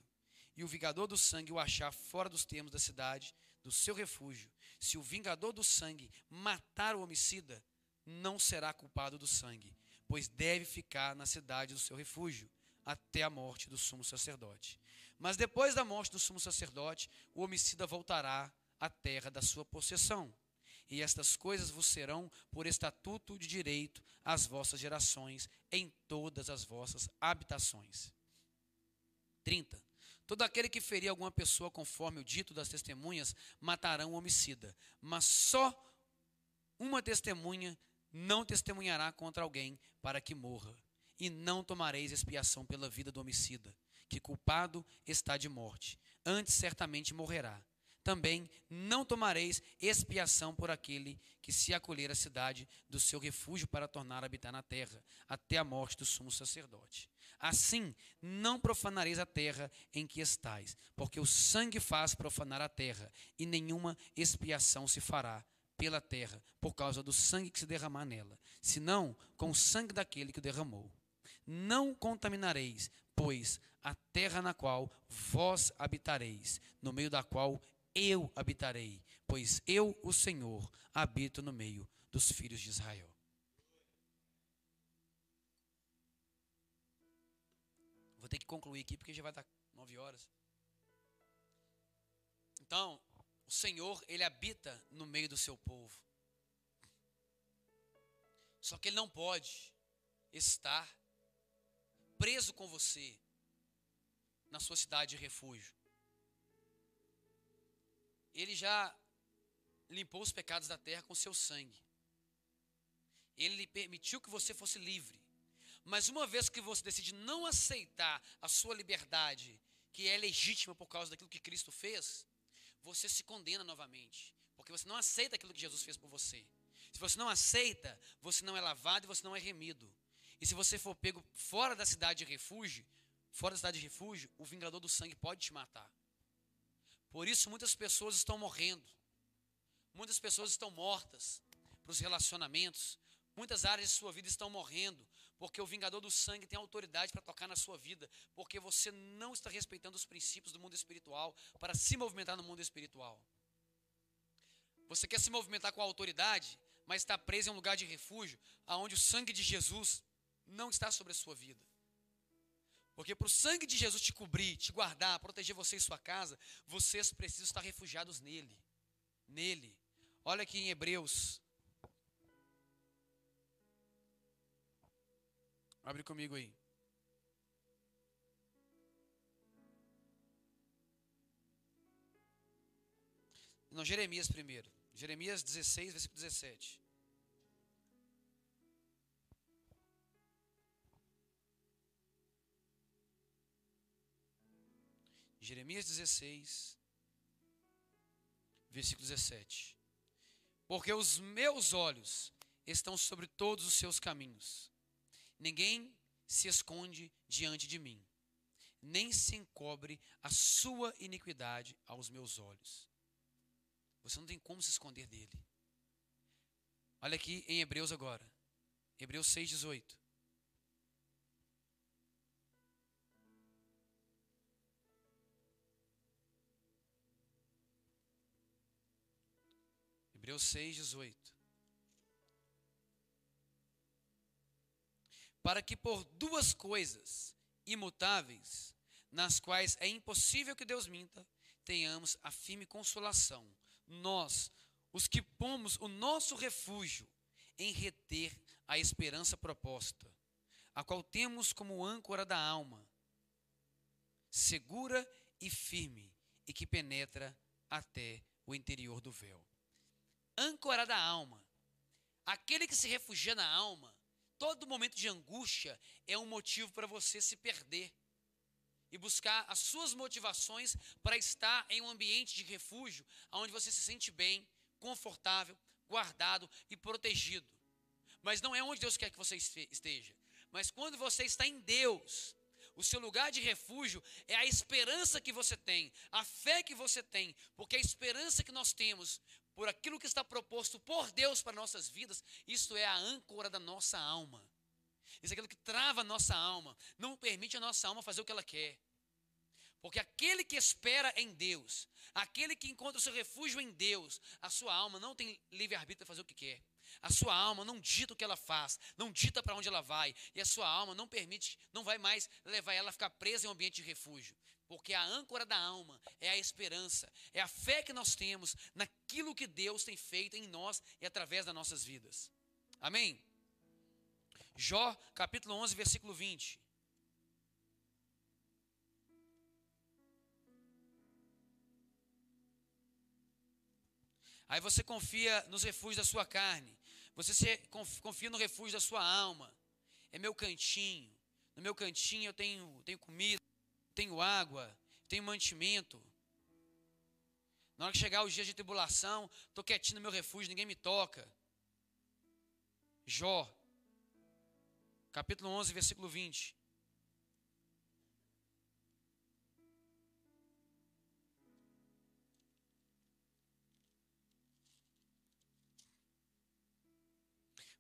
Speaker 1: e o vingador do sangue o achar fora dos termos da cidade do seu refúgio, se o vingador do sangue matar o homicida, não será culpado do sangue, pois deve ficar na cidade do seu refúgio, até a morte do sumo sacerdote. Mas depois da morte do sumo sacerdote, o homicida voltará à terra da sua possessão. E estas coisas vos serão por estatuto de direito às vossas gerações, em todas as vossas habitações. 30. Todo aquele que ferir alguma pessoa conforme o dito das testemunhas matarão o homicida, mas só uma testemunha não testemunhará contra alguém para que morra. E não tomareis expiação pela vida do homicida, que culpado está de morte. Antes certamente morrerá. também não tomareis expiação por aquele que se acolher à cidade do seu refúgio para tornar a habitar na terra, até a morte do sumo sacerdote. Assim, não profanareis a terra em que estais, porque o sangue faz profanar a terra, e nenhuma expiação se fará pela terra, por causa do sangue que se derramar nela, senão com o sangue daquele que o derramou. Não contaminareis, pois, a terra na qual vós habitareis, no meio da qual eu habitarei, pois eu, o Senhor, habito no meio dos filhos de Israel. Vou ter que concluir aqui porque já vai dar nove horas. Então, o Senhor, ele habita no meio do seu povo. Só que ele não pode estar preso com você na sua cidade de refúgio. Ele já limpou os pecados da terra com seu sangue. Ele lhe permitiu que você fosse livre. Mas uma vez que você decide não aceitar a sua liberdade, que é legítima por causa daquilo que Cristo fez, você se condena novamente, porque você não aceita aquilo que Jesus fez por você. Se você não aceita, você não é lavado e você não é remido. E se você for pego fora da cidade de refúgio, fora da cidade de refúgio, o vingador do sangue pode te matar. Por isso muitas pessoas estão morrendo. Muitas pessoas estão mortas para os relacionamentos. Muitas áreas de sua vida estão morrendo porque o vingador do sangue tem autoridade para tocar na sua vida, porque você não está respeitando os princípios do mundo espiritual para se movimentar no mundo espiritual. Você quer se movimentar com autoridade, mas está preso em um lugar de refúgio, aonde o sangue de Jesus não está sobre a sua vida. Porque para o sangue de Jesus te cobrir, te guardar, proteger você e sua casa, vocês precisam estar refugiados nele. Nele. Olha aqui em Hebreus Abre comigo aí. Não, Jeremias primeiro. Jeremias 16, versículo 17. Jeremias 16, versículo 17. Porque os meus olhos estão sobre todos os seus caminhos Ninguém se esconde diante de mim, nem se encobre a sua iniquidade aos meus olhos. Você não tem como se esconder dele. Olha aqui em Hebreus agora. Hebreus 6,18. Hebreus 6,18. para que por duas coisas imutáveis, nas quais é impossível que Deus minta, tenhamos a firme consolação. Nós, os que pomos o nosso refúgio em reter a esperança proposta, a qual temos como âncora da alma, segura e firme, e que penetra até o interior do véu. Âncora da alma. Aquele que se refugia na alma Todo momento de angústia é um motivo para você se perder e buscar as suas motivações para estar em um ambiente de refúgio, onde você se sente bem, confortável, guardado e protegido. Mas não é onde Deus quer que você esteja. Mas quando você está em Deus, o seu lugar de refúgio é a esperança que você tem, a fé que você tem, porque a esperança que nós temos por aquilo que está proposto por Deus para nossas vidas, isto é a âncora da nossa alma. Isso é aquilo que trava a nossa alma, não permite a nossa alma fazer o que ela quer. Porque aquele que espera em Deus, aquele que encontra o seu refúgio em Deus, a sua alma não tem livre-arbítrio para fazer o que quer. A sua alma não dita o que ela faz, não dita para onde ela vai, e a sua alma não permite, não vai mais levar ela a ficar presa em um ambiente de refúgio. Porque a âncora da alma é a esperança, é a fé que nós temos naquilo que Deus tem feito em nós e através das nossas vidas. Amém? Jó, capítulo 11, versículo 20. Aí você confia nos refúgios da sua carne. Você confia no refúgio da sua alma. É meu cantinho. No meu cantinho eu tenho, tenho comida tenho água, tenho mantimento. Na hora que chegar os dias de tribulação, estou quietinho no meu refúgio, ninguém me toca. Jó, capítulo 11, versículo 20.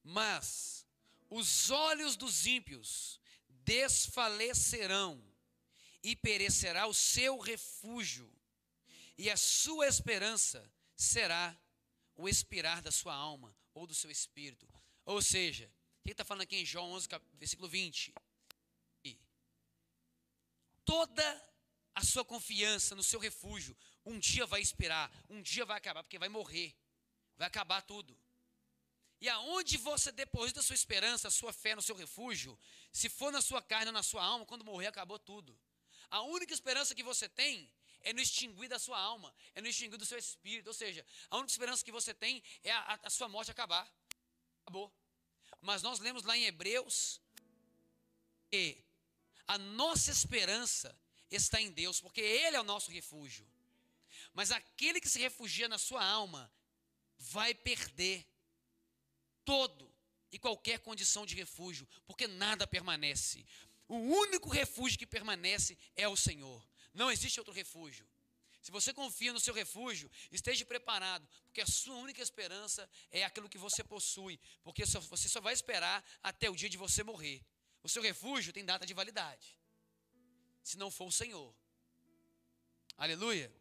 Speaker 1: Mas os olhos dos ímpios desfalecerão, e perecerá o seu refúgio, e a sua esperança será o expirar da sua alma ou do seu espírito. Ou seja, o que está falando aqui em João 11, versículo 20? E toda a sua confiança no seu refúgio, um dia vai expirar, um dia vai acabar, porque vai morrer, vai acabar tudo. E aonde você deposita a sua esperança, a sua fé no seu refúgio, se for na sua carne ou na sua alma, quando morrer acabou tudo. A única esperança que você tem é no extinguir da sua alma, é no extinguir do seu espírito. Ou seja, a única esperança que você tem é a, a, sua morte acabar. Acabou. Mas nós lemos lá em Hebreus que a nossa esperança está em Deus, porque Ele é o nosso refúgio. Mas aquele que se refugia na sua alma vai perder todo e qualquer condição de refúgio, porque nada permanece. O único refúgio que permanece é o Senhor. Não existe outro refúgio. Se você confia no seu refúgio, esteja preparado, porque a sua única esperança é aquilo que você possui, porque você só vai esperar até o dia de você morrer. O seu refúgio tem data de validade, se não for o Senhor. Aleluia.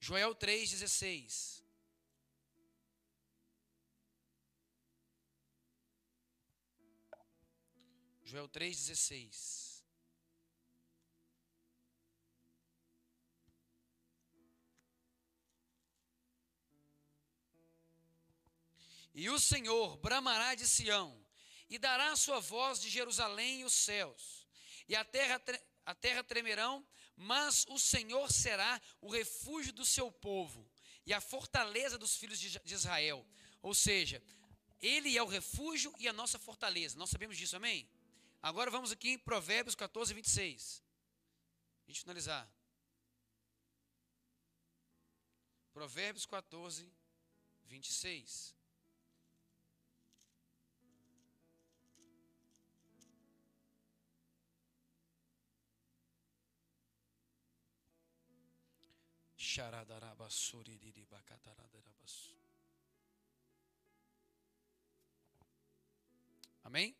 Speaker 1: Joel 3,16. Joel 3,16. E o Senhor bramará de Sião, e dará a sua voz de Jerusalém e os céus, e a terra, a terra tremerão, mas o Senhor será o refúgio do seu povo, e a fortaleza dos filhos de Israel. Ou seja, Ele é o refúgio e a nossa fortaleza. Nós sabemos disso, amém? Agora vamos aqui em Provérbios 14, 26. A gente finalizar. Provérbios 14, 26. Amém?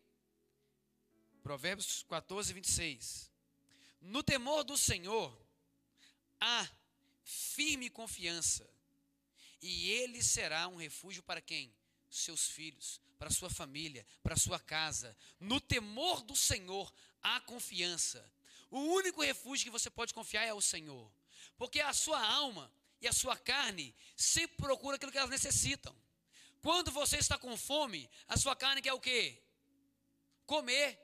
Speaker 1: Provérbios 14, 26. No temor do Senhor há firme confiança, e ele será um refúgio para quem? Seus filhos, para sua família, para sua casa. No temor do Senhor há confiança. O único refúgio que você pode confiar é o Senhor, porque a sua alma e a sua carne sempre procuram aquilo que elas necessitam. Quando você está com fome, a sua carne quer o quê? Comer.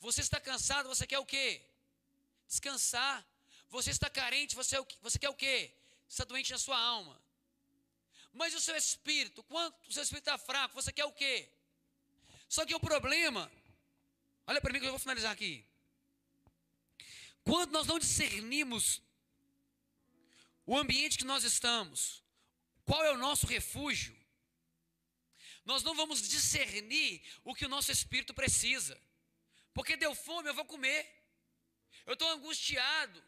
Speaker 1: Você está cansado, você quer o quê? Descansar. Você está carente, você, é você quer o quê? Está doente na sua alma. Mas o seu espírito, quanto o seu espírito está fraco, você quer o quê? Só que o problema, olha para mim que eu vou finalizar aqui. Quando nós não discernimos o ambiente que nós estamos, qual é o nosso refúgio, nós não vamos discernir o que o nosso espírito precisa. Porque deu fome, eu vou comer. Eu estou angustiado.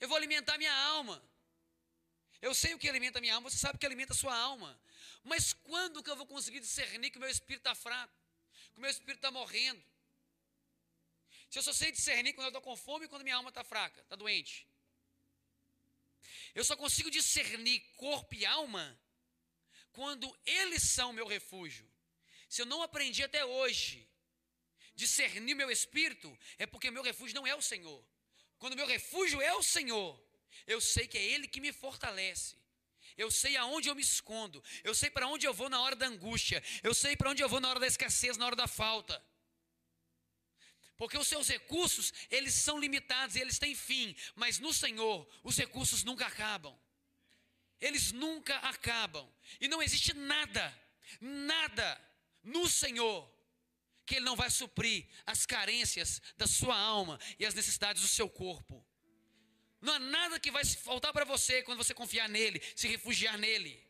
Speaker 1: Eu vou alimentar minha alma. Eu sei o que alimenta a minha alma, você sabe o que alimenta a sua alma. Mas quando que eu vou conseguir discernir que o meu espírito está fraco? Que o meu espírito está morrendo? Se eu só sei discernir quando eu estou com fome e quando minha alma está fraca, está doente. Eu só consigo discernir corpo e alma quando eles são meu refúgio. Se eu não aprendi até hoje discernir meu espírito, é porque meu refúgio não é o Senhor. Quando meu refúgio é o Senhor, eu sei que é Ele que me fortalece. Eu sei aonde eu me escondo. Eu sei para onde eu vou na hora da angústia. Eu sei para onde eu vou na hora da escassez, na hora da falta. Porque os seus recursos, eles são limitados eles têm fim. Mas no Senhor, os recursos nunca acabam. Eles nunca acabam. E não existe nada, nada no Senhor que Ele não vai suprir as carências da sua alma e as necessidades do seu corpo. Não há nada que vai faltar para você quando você confiar nele, se refugiar nele.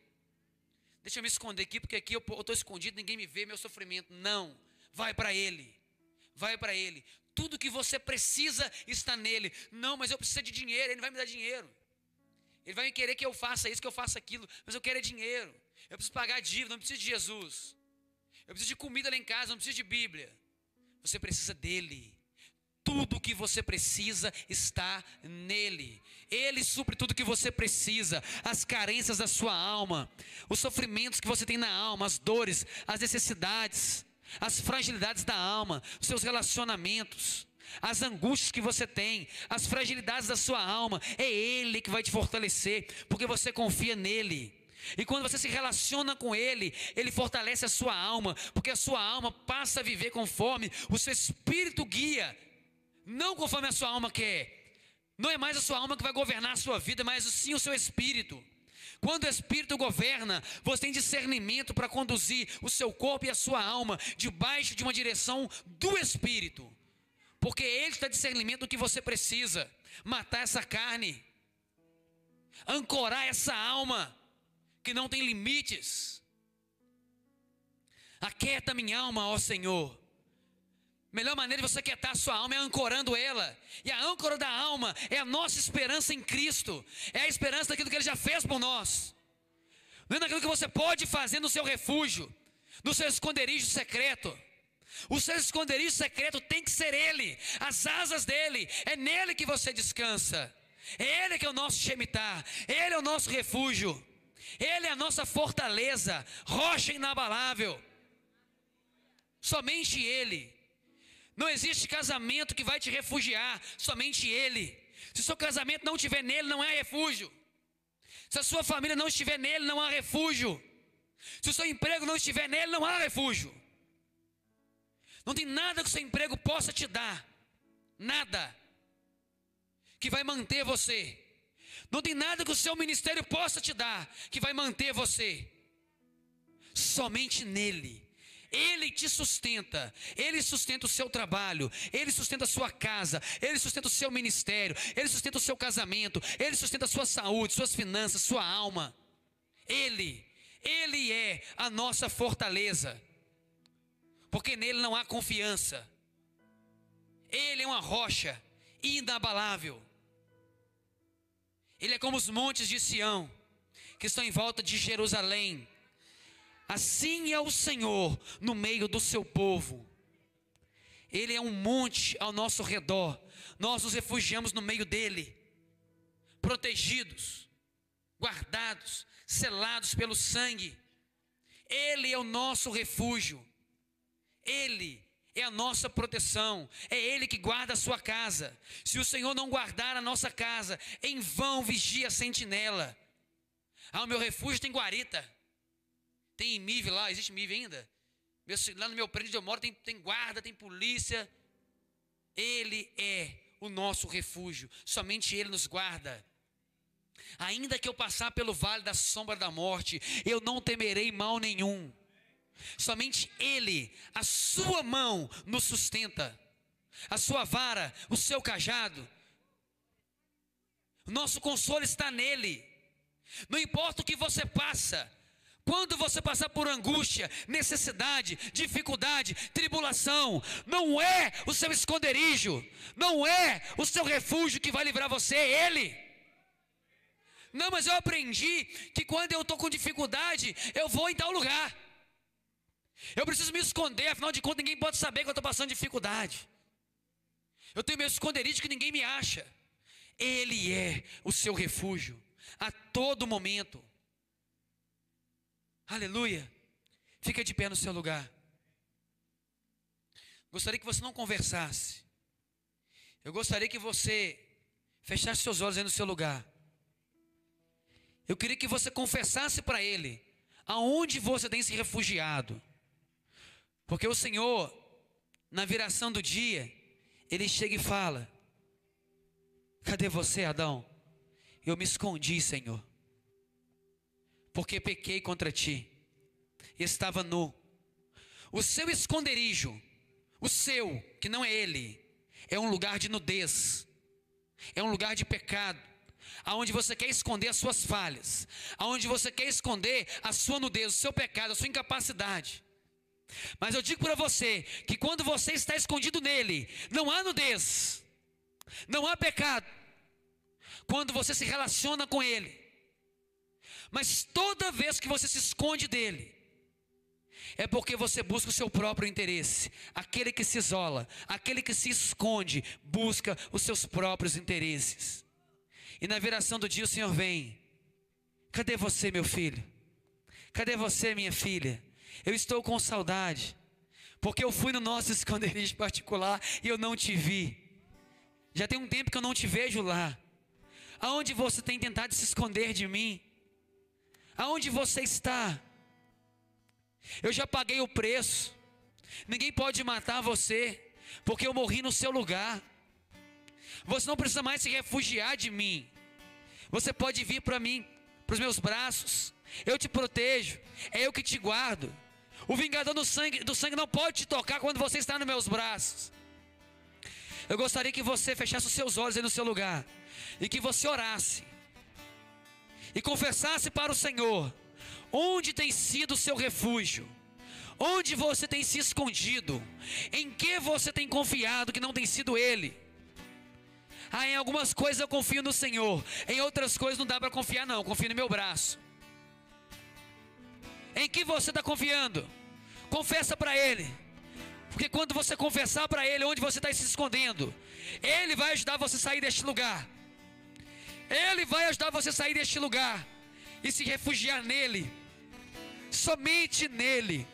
Speaker 1: Deixa eu me esconder aqui, porque aqui eu estou escondido, ninguém me vê, meu sofrimento. Não, vai para ele. Vai para ele. Tudo que você precisa está nele. Não, mas eu preciso de dinheiro, ele vai me dar dinheiro. Ele vai querer que eu faça isso, que eu faça aquilo, mas eu quero é dinheiro. Eu preciso pagar dívida, não preciso de Jesus. Eu preciso de comida lá em casa, não preciso de Bíblia. Você precisa dele. Tudo que você precisa está nele. Ele supre tudo que você precisa, as carências da sua alma, os sofrimentos que você tem na alma, as dores, as necessidades, as fragilidades da alma, os seus relacionamentos, as angústias que você tem, as fragilidades da sua alma. É Ele que vai te fortalecer, porque você confia nele. E quando você se relaciona com Ele, Ele fortalece a sua alma, porque a sua alma passa a viver conforme o seu espírito guia, não conforme a sua alma quer. Não é mais a sua alma que vai governar a sua vida, mas sim o seu espírito. Quando o espírito governa, você tem discernimento para conduzir o seu corpo e a sua alma debaixo de uma direção do espírito. Porque ele está discernimento do que você precisa. Matar essa carne, ancorar essa alma que não tem limites. Aquieta minha alma, ó Senhor. Melhor maneira de você quietar a sua alma é ancorando ela. E a âncora da alma é a nossa esperança em Cristo. É a esperança daquilo que Ele já fez por nós. Não é daquilo que você pode fazer no seu refúgio, no seu esconderijo secreto. O seu esconderijo secreto tem que ser Ele, as asas dele, é nele que você descansa. É Ele que é o nosso Shemitah, Ele é o nosso refúgio. Ele é a nossa fortaleza, rocha inabalável. Somente Ele. Não existe casamento que vai te refugiar, somente Ele. Se o seu casamento não estiver nele, não é refúgio. Se a sua família não estiver nele, não há refúgio. Se o seu emprego não estiver nele, não há refúgio. Não tem nada que o seu emprego possa te dar. Nada. Que vai manter você. Não tem nada que o seu ministério possa te dar que vai manter você. Somente nele. Ele te sustenta, Ele sustenta o seu trabalho, Ele sustenta a sua casa, Ele sustenta o seu ministério, Ele sustenta o seu casamento, Ele sustenta a sua saúde, suas finanças, sua alma. Ele, Ele é a nossa fortaleza, porque nele não há confiança, Ele é uma rocha inabalável. Ele é como os montes de Sião, que estão em volta de Jerusalém. Assim é o Senhor no meio do seu povo. Ele é um monte ao nosso redor. Nós nos refugiamos no meio dele, protegidos, guardados, selados pelo sangue. Ele é o nosso refúgio. Ele é a nossa proteção, é Ele que guarda a sua casa. Se o Senhor não guardar a nossa casa, em vão vigia a sentinela. Ah, o meu refúgio tem guarita, tem MIV lá, existe MIV ainda? lá no meu prédio onde eu moro tem, tem guarda, tem polícia. Ele é o nosso refúgio, somente Ele nos guarda. Ainda que eu passar pelo vale da sombra da morte, eu não temerei mal nenhum Somente Ele, a sua mão nos sustenta, a sua vara, o seu cajado. Nosso consolo está nele. Não importa o que você passa, quando você passar por angústia, necessidade, dificuldade, tribulação, não é o seu esconderijo, não é o seu refúgio que vai livrar você, é Ele. Não, mas eu aprendi que quando eu estou com dificuldade, eu vou em tal lugar. Eu preciso me esconder, afinal de contas, ninguém pode saber que eu estou passando dificuldade. Eu tenho meu esconderijo que ninguém me acha. Ele é o seu refúgio a todo momento. Aleluia. Fica de pé no seu lugar. Gostaria que você não conversasse. Eu gostaria que você fechasse seus olhos aí no seu lugar. Eu queria que você confessasse para Ele aonde você tem se refugiado. Porque o Senhor, na viração do dia, ele chega e fala: Cadê você, Adão? Eu me escondi, Senhor, porque pequei contra ti, estava nu. O seu esconderijo, o seu, que não é ele, é um lugar de nudez, é um lugar de pecado, aonde você quer esconder as suas falhas, aonde você quer esconder a sua nudez, o seu pecado, a sua incapacidade. Mas eu digo para você que quando você está escondido nele, não há nudez, não há pecado. Quando você se relaciona com ele, mas toda vez que você se esconde dele, é porque você busca o seu próprio interesse. Aquele que se isola, aquele que se esconde, busca os seus próprios interesses. E na viração do dia o Senhor vem. Cadê você, meu filho? Cadê você, minha filha? Eu estou com saudade, porque eu fui no nosso [laughs] esconderijo particular e eu não te vi. Já tem um tempo que eu não te vejo lá. Aonde você tem tentado se esconder de mim? Aonde você está? Eu já paguei o preço. Ninguém pode matar você, porque eu morri no seu lugar. Você não precisa mais se refugiar de mim. Você pode vir para mim, para os meus braços. Eu te protejo, é eu que te guardo. O vingador do sangue, do sangue não pode te tocar quando você está nos meus braços. Eu gostaria que você fechasse os seus olhos aí no seu lugar e que você orasse e confessasse para o Senhor onde tem sido o seu refúgio. Onde você tem se escondido? Em que você tem confiado que não tem sido Ele? Ah, em algumas coisas eu confio no Senhor, em outras coisas não dá para confiar, não. confio no meu braço. Em que você está confiando? Confessa para Ele. Porque quando você confessar para Ele onde você está se escondendo, Ele vai ajudar você a sair deste lugar. Ele vai ajudar você a sair deste lugar e se refugiar nele. Somente nele.